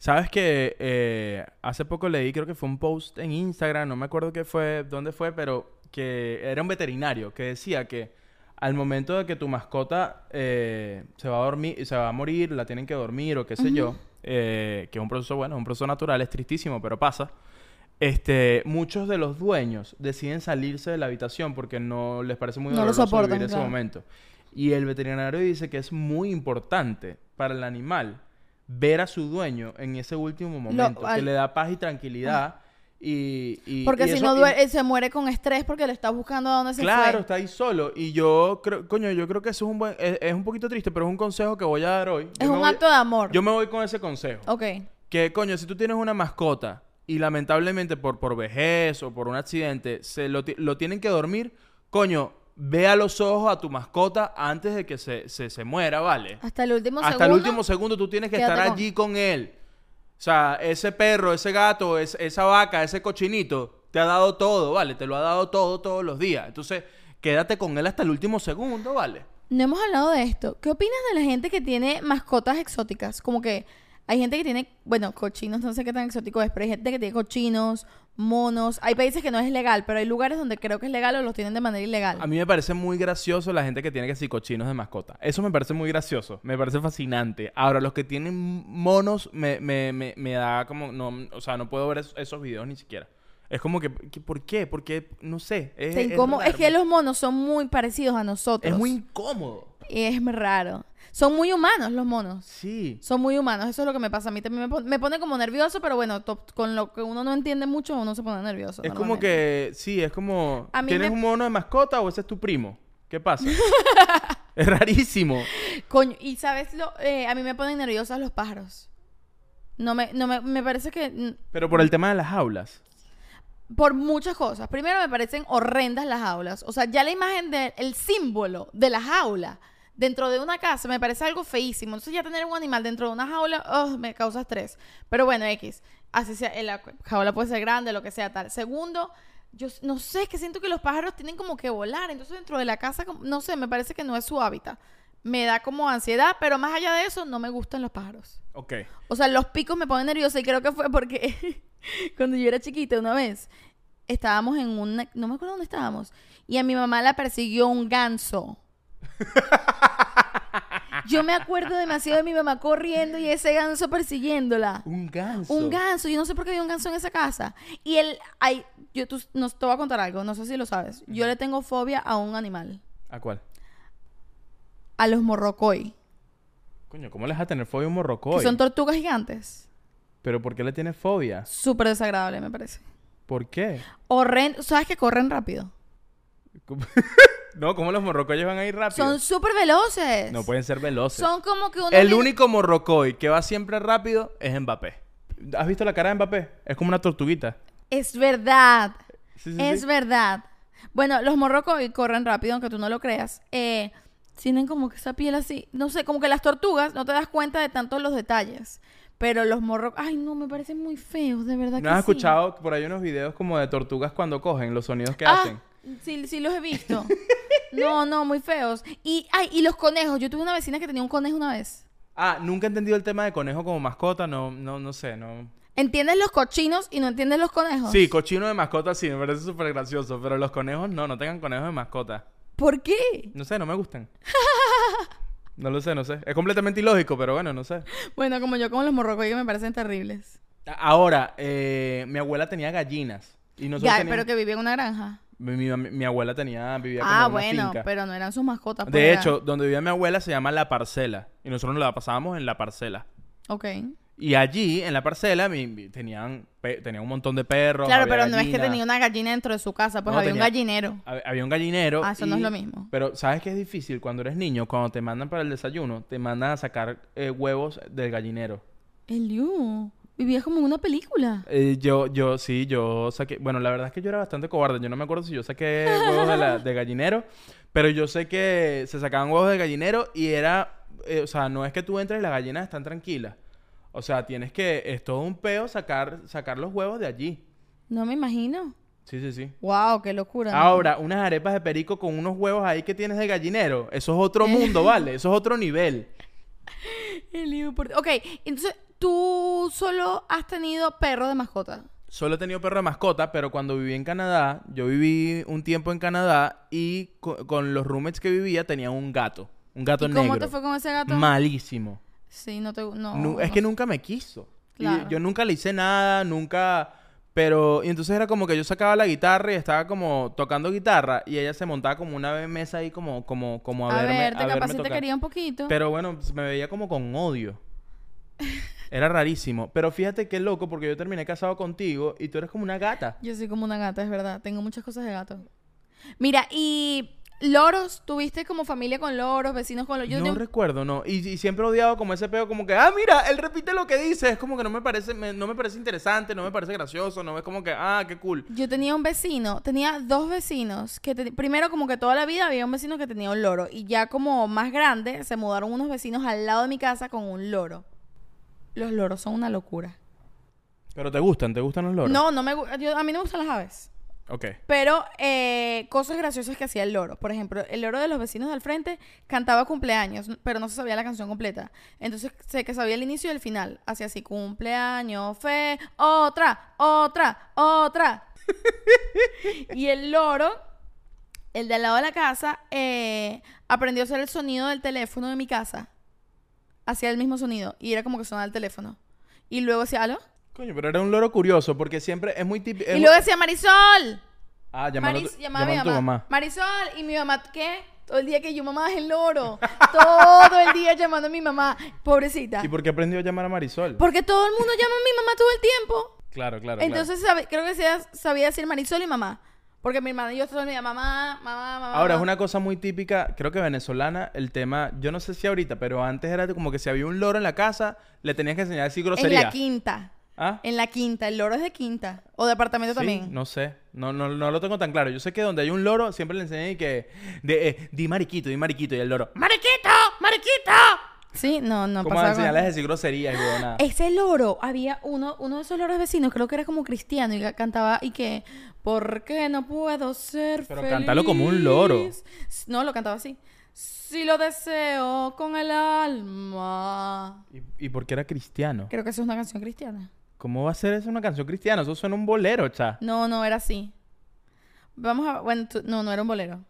Sabes que eh, hace poco leí, creo que fue un post en Instagram, no me acuerdo qué fue, dónde fue, pero que era un veterinario que decía que al momento de que tu mascota eh, se va a dormir, se va a morir, la tienen que dormir o qué sé yo, eh, que es un proceso bueno, es un proceso natural, es tristísimo, pero pasa. Este, muchos de los dueños deciden salirse de la habitación porque no les parece muy No lo doloroso soportan, vivir ese momento. Y el veterinario dice que es muy importante para el animal ver a su dueño en ese último momento, que al- le da paz y tranquilidad. Y, y- Porque y si eso- no y- él se muere con estrés porque le está buscando a dónde se Claro, fue. está ahí solo. Y yo creo, coño, yo creo que eso es un buen, es, es un poquito triste, pero es un consejo que voy a dar hoy. Yo Es me un voy- acto de amor. Yo me voy con ese consejo. Ok. Que, coño, si tú tienes una mascota y lamentablemente por, por vejez o por un accidente se lo, lo tienen que dormir, coño, ve a los ojos a tu mascota antes de que se, se, se muera, ¿vale? Hasta el último Hasta segundo. el último segundo tú tienes que estar con- allí con él. O sea, ese perro, ese gato, es- esa vaca, ese cochinito, te ha dado todo, ¿vale? Te lo ha dado todo todos los días. Entonces, quédate con él hasta el último segundo, ¿vale? No hemos hablado de esto. ¿Qué opinas de la gente que tiene mascotas exóticas? Como que hay gente que tiene, bueno, cochinos, no sé qué tan exótico es, pero hay gente que tiene cochinos, monos. Hay países que no es legal, pero hay lugares donde creo que es legal o los tienen de manera ilegal. A mí me parece muy gracioso la gente que tiene que cochinos de mascota. Eso me parece muy gracioso. Me parece fascinante. Ahora, los que tienen monos me, me, me, me da como... No, o sea, no puedo ver es- esos videos ni siquiera. Es como que... que- ¿Por qué? Porque, no sé. Es, es que los monos son muy parecidos a nosotros. Es muy incómodo. Y es raro. Son muy humanos los monos. Sí. Son muy humanos, eso es lo que me pasa. A mí también me, pon- me pone como nervioso, pero bueno, con lo que uno no entiende mucho, uno se pone nervioso. Es como que... Sí, es como... A mí ¿Tienes me- un mono de mascota o ese es tu primo? ¿Qué pasa? [laughs] es rarísimo. Coño, y sabes, lo, eh, a mí me ponen nerviosas los pájaros. No me, no me, me parece que... Pero por el tema de las jaulas. Por muchas cosas. Primero me parecen horrendas las jaulas. O sea, ya la imagen del símbolo de la jaula dentro de una casa me parece algo feísimo. Entonces ya tener un animal dentro de una jaula, oh, me causa estrés. Pero bueno, X. Así sea, la jaula puede ser grande, lo que sea tal. Segundo, yo no sé, es que siento que los pájaros tienen como que volar. Entonces dentro de la casa, no sé, me parece que no es su hábitat. Me da como ansiedad, pero más allá de eso, no me gustan los pájaros. Ok. O sea, los picos me ponen nerviosa y creo que fue porque [laughs] cuando yo era chiquita una vez, estábamos en una, no me acuerdo dónde estábamos, y a mi mamá la persiguió un ganso. [laughs] Yo me acuerdo demasiado de mi mamá corriendo y ese ganso persiguiéndola. Un ganso. Un ganso, yo no sé por qué había un ganso en esa casa. Y él, ay, yo tú, no, te voy a contar algo, no sé si lo sabes. Yo le tengo fobia a un animal, ¿A cuál? a los morrocoy, Coño, ¿cómo le vas a tener fobia a un morrocoy? que son tortugas gigantes. ¿Pero por qué le tienes fobia? Súper desagradable, me parece. ¿Por qué? Horrendo, ¿sabes que corren rápido? [laughs] no, ¿cómo los morrocoyes van a ir rápido? Son súper veloces. No pueden ser veloces. Son como que uno El único morrocoy que va siempre rápido es Mbappé. ¿Has visto la cara de Mbappé? Es como una tortuguita. Es verdad. Sí, sí, es sí. verdad. Bueno, los morrocoy corren rápido, aunque tú no lo creas. Eh, tienen como que esa piel así. No sé, como que las tortugas no te das cuenta de tanto los detalles. Pero los morrocoy... Ay, no, me parecen muy feos, de verdad ¿No que has sí. escuchado por ahí unos videos como de tortugas cuando cogen los sonidos que Ah, hacen? Sí, sí los he visto. [laughs] no, no, muy feos. Y, ay, y los conejos. Yo tuve una vecina que tenía un conejo una vez. Ah, nunca he entendido el tema de conejo como mascota, no, no, no sé, no. ¿Entiendes los cochinos y no entiendes los conejos? Sí, cochino de mascota sí, me parece súper gracioso, pero los conejos no, no tengan conejos de mascota. ¿Por qué? No sé, no me gustan. [laughs] No lo sé, no sé. Es completamente ilógico, pero bueno, no sé. Bueno, como yo con los morrocoy que me parecen terribles. Ahora, eh, mi abuela tenía gallinas. Y nosotros Ya, teníamos- pero que vivía en una granja. Mi, mi- mi abuela tenía, vivía como Ah, en una bueno, finca. pero no eran sus mascotas. pues, De era- hecho, donde vivía mi abuela se llama La Parcela. Y nosotros nos la pasábamos en La Parcela. Ok. Y allí, en la parcela, mi- tenían, pe- tenían un montón de perros. Claro, pero no es que tenía una gallina dentro de su casa, pues No, había un gallinero. hab- Había un gallinero. Ah, eso no es lo mismo. Pero, ¿sabes qué es difícil? Cuando eres niño, cuando te mandan para el desayuno, te mandan a sacar eh, huevos del gallinero. Eliu, vivías como en una película. Eh, yo, yo, sí, yo saqué... Bueno, la verdad es que yo era bastante cobarde. Yo no me acuerdo si yo saqué huevos de, la- de gallinero. Pero yo sé que se sacaban huevos de gallinero y era... eh, o sea, no es que tú entres y las gallinas están tranquilas. O sea, tienes que... Es todo un peo sacar, sacar los huevos de allí. No me imagino. Sí, sí, sí. Wow, qué locura. ¿no? Ahora, unas arepas de perico con unos huevos ahí que tienes de gallinero. Eso es otro mundo, [laughs] ¿vale? Eso es otro nivel. Eliu, por- Ok, entonces tú solo has tenido perro de mascota. Solo he tenido perro de mascota, pero cuando viví en Canadá, yo viví un tiempo en Canadá y co- con los roommates que vivía tenía un gato. Un gato ¿Y negro. cómo te fue con ese gato? Malísimo. Sí, no te... No, Nu- es no que nunca me quiso. Y Claro. yo nunca le hice nada, nunca... Pero... Y entonces era como que yo sacaba la guitarra y estaba como tocando guitarra y ella se montaba como una mesa ahí como, como, como a, A, verme, ver, te a capaz si te tocar. quería un poquito. Pero bueno, pues, me veía como con odio. [laughs] Era rarísimo. Pero fíjate qué loco, porque yo terminé casado contigo y tú eres como una gata. Yo soy como una gata, es verdad. Tengo muchas cosas de gato. Mira, y loros, ¿tuviste como familia con loros, vecinos con loros? Yo no tengo- recuerdo, no. Y, y siempre he odiado como ese pedo, como que, ah, mira, él repite lo que dice. Es como que no me parece, me- no me parece interesante, no me parece gracioso, no es como que, ah, qué cool. Yo tenía un vecino, tenía dos vecinos, que te- primero como que toda la vida había un vecino que tenía un loro y ya como más grande se mudaron unos vecinos al lado de mi casa con un loro. Los loros son una locura. Pero te gustan, te gustan los loros. No, no me yo- a mí no me gustan las aves. Ok. Pero eh, cosas graciosas que hacía el loro. Por ejemplo, el loro de los vecinos del frente cantaba cumpleaños, pero no se sabía la canción completa. Entonces sé que sabía el inicio y el final. Hacía así, cumpleaños, fe, otra, otra, otra. [laughs] y el loro, el de al lado de la casa, eh, aprendió a hacer el sonido del teléfono de mi casa. Hacía el mismo sonido y era como que sonaba el teléfono. Y luego decía, ¿aló? Coño, pero era un loro curioso porque siempre es muy típico. Y luego decía, Marisol. Ah, llamando, Maris, llamaba a mi mamá. mamá. Marisol, y mi mamá, ¿qué? Todo el día que yo, mamá, es el loro. [laughs] todo el día llamando a mi mamá. Pobrecita. ¿Y por qué aprendió a llamar a Marisol? Porque todo el mundo llama a mi mamá todo el tiempo. Claro, claro. Entonces sabe- creo que sabía decir Marisol y mamá. Porque mi hermana y yo llaman mamá, mamá, mamá. Ahora, es una cosa muy típica, creo que venezolana, el tema, yo no sé si ahorita, pero antes era como que si había un loro en la casa, le tenías que enseñar a decir En grosería. la quinta. ¿Ah? En la quinta. El loro es de quinta. O de apartamento Sí, también. no sé, no, no, no lo tengo tan claro. Yo sé que donde hay un loro, siempre le enseñé que, de, eh, di mariquito, di mariquito, y el loro, ¡mariquito, mariquito! Sí, no, no ¿Cómo a decir groserías huevonada? Ese loro, había uno, uno de esos loros vecinos, creo que era como cristiano y cantaba y que, ¿por qué no puedo ser Pero feliz? cántalo como un loro. No, lo cantaba así. Si lo deseo con el alma. ¿Y, y por qué era cristiano? Creo que esa es una canción cristiana. ¿Cómo va a ser eso una canción cristiana? Eso suena un bolero, cha. No, no, era así. Vamos a... Bueno, no, no era un bolero.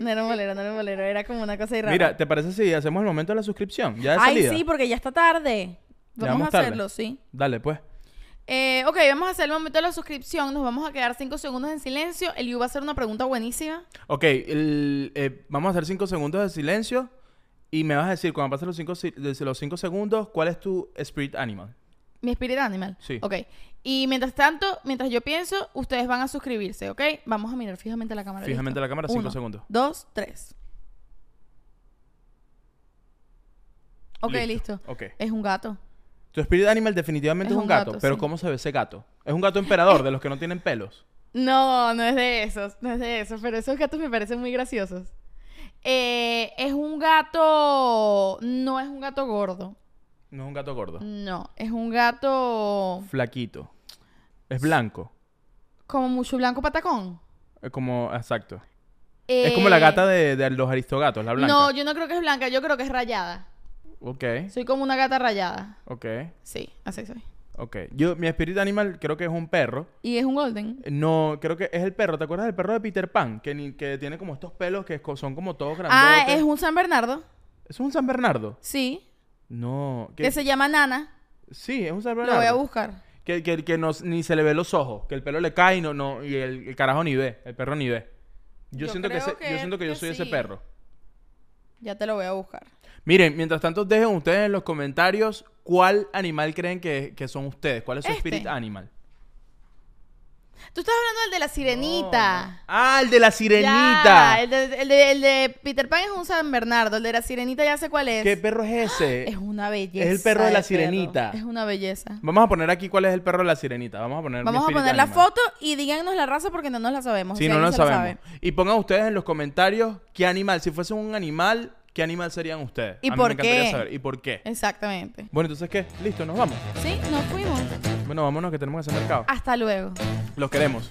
No era un bolero, no era un bolero. Era como una cosa rara. Mira, ¿te parece si hacemos el momento de la suscripción? Ya de Ay, salida. sí, porque ya está tarde. Ya Vamos vamos a tarde. hacerlo, sí. Dale, pues. Eh, ok, vamos a hacer el momento de la suscripción. Nos vamos a quedar cinco segundos en silencio. El Yu va a hacer una pregunta buenísima. Ok, el- eh, vamos a hacer cinco segundos de silencio y me vas a decir, cuando pasen los los cinco segundos, ¿cuál es tu spirit animal? Mi Spirit Animal. Sí. Ok. Y mientras tanto, mientras yo pienso, ustedes van a suscribirse, ¿ok? Vamos a mirar fijamente la cámara. Fijamente la cámara, cinco Uno, segundos. Dos, tres. Ok, Listo. listo. Ok. Es un gato. Tu spirit animal definitivamente Es un un gato, gato, pero sí. ¿cómo se ve ese gato? Es un gato emperador, de los que no tienen pelos. [laughs] No, no es de esos, no es de esos, pero esos gatos me parecen muy graciosos. Eh, es un gato, no es un gato gordo, No es un gato gordo. no, es un gato Flaquito. Es blanco. como mucho blanco patacón. Es como, exacto. Es como la Eh, gata de, de los aristogatos, la blanca. No, yo no creo que es blanca, yo creo que es rayada. Ok, Soy como una gata rayada. ok, Sí, así soy. ok. Yo, mi spirit animal creo que es un perro. Y es un golden. No, creo que es el perro. ¿Te acuerdas del perro de Peter Pan? Que, ni- que tiene como estos pelos que co- son como todos grandotes. Ah, es un San Bernardo. ¿Eso es un San Bernardo? Sí, No. que se llama Nana. Sí, es un San Lo voy a buscar. Que, que, que no, ni se le ve los ojos. Que el pelo le cae y, no, no, y el, el carajo ni ve. El perro ni ve. Yo, Yo siento que, ese- yo siento que yo soy ese perro. Ya te lo voy a buscar. Miren, mientras tanto dejen ustedes en los comentarios cuál animal creen que, que son ustedes. ¿Cuál es su Este. spirit animal? Tú estás hablando del de la sirenita. Ah, el de la Ya, sirenita. el, de, el de- el de Peter Pan es un San Bernardo. El de la sirenita ya sé cuál es. ¿Qué perro es ese? [gasps] Es una belleza. Es el perro de la perro. sirenita. Es una belleza. Vamos a poner aquí cuál es el perro de la sirenita. Vamos a poner Vamos a poner la foto y díganos la raza porque no nos la sabemos. Si si no la sabemos. Y pongan ustedes en los comentarios qué animal, si fuesen un animal, qué animal serían ustedes. ¿Y A mí por me qué? saber. ¿Y por qué? Exactamente. Bueno, entonces, ¿qué? Listo, nos vamos. Sí, nos fuimos. Bueno, vámonos que tenemos que hacer mercado. Hasta luego. Los queremos.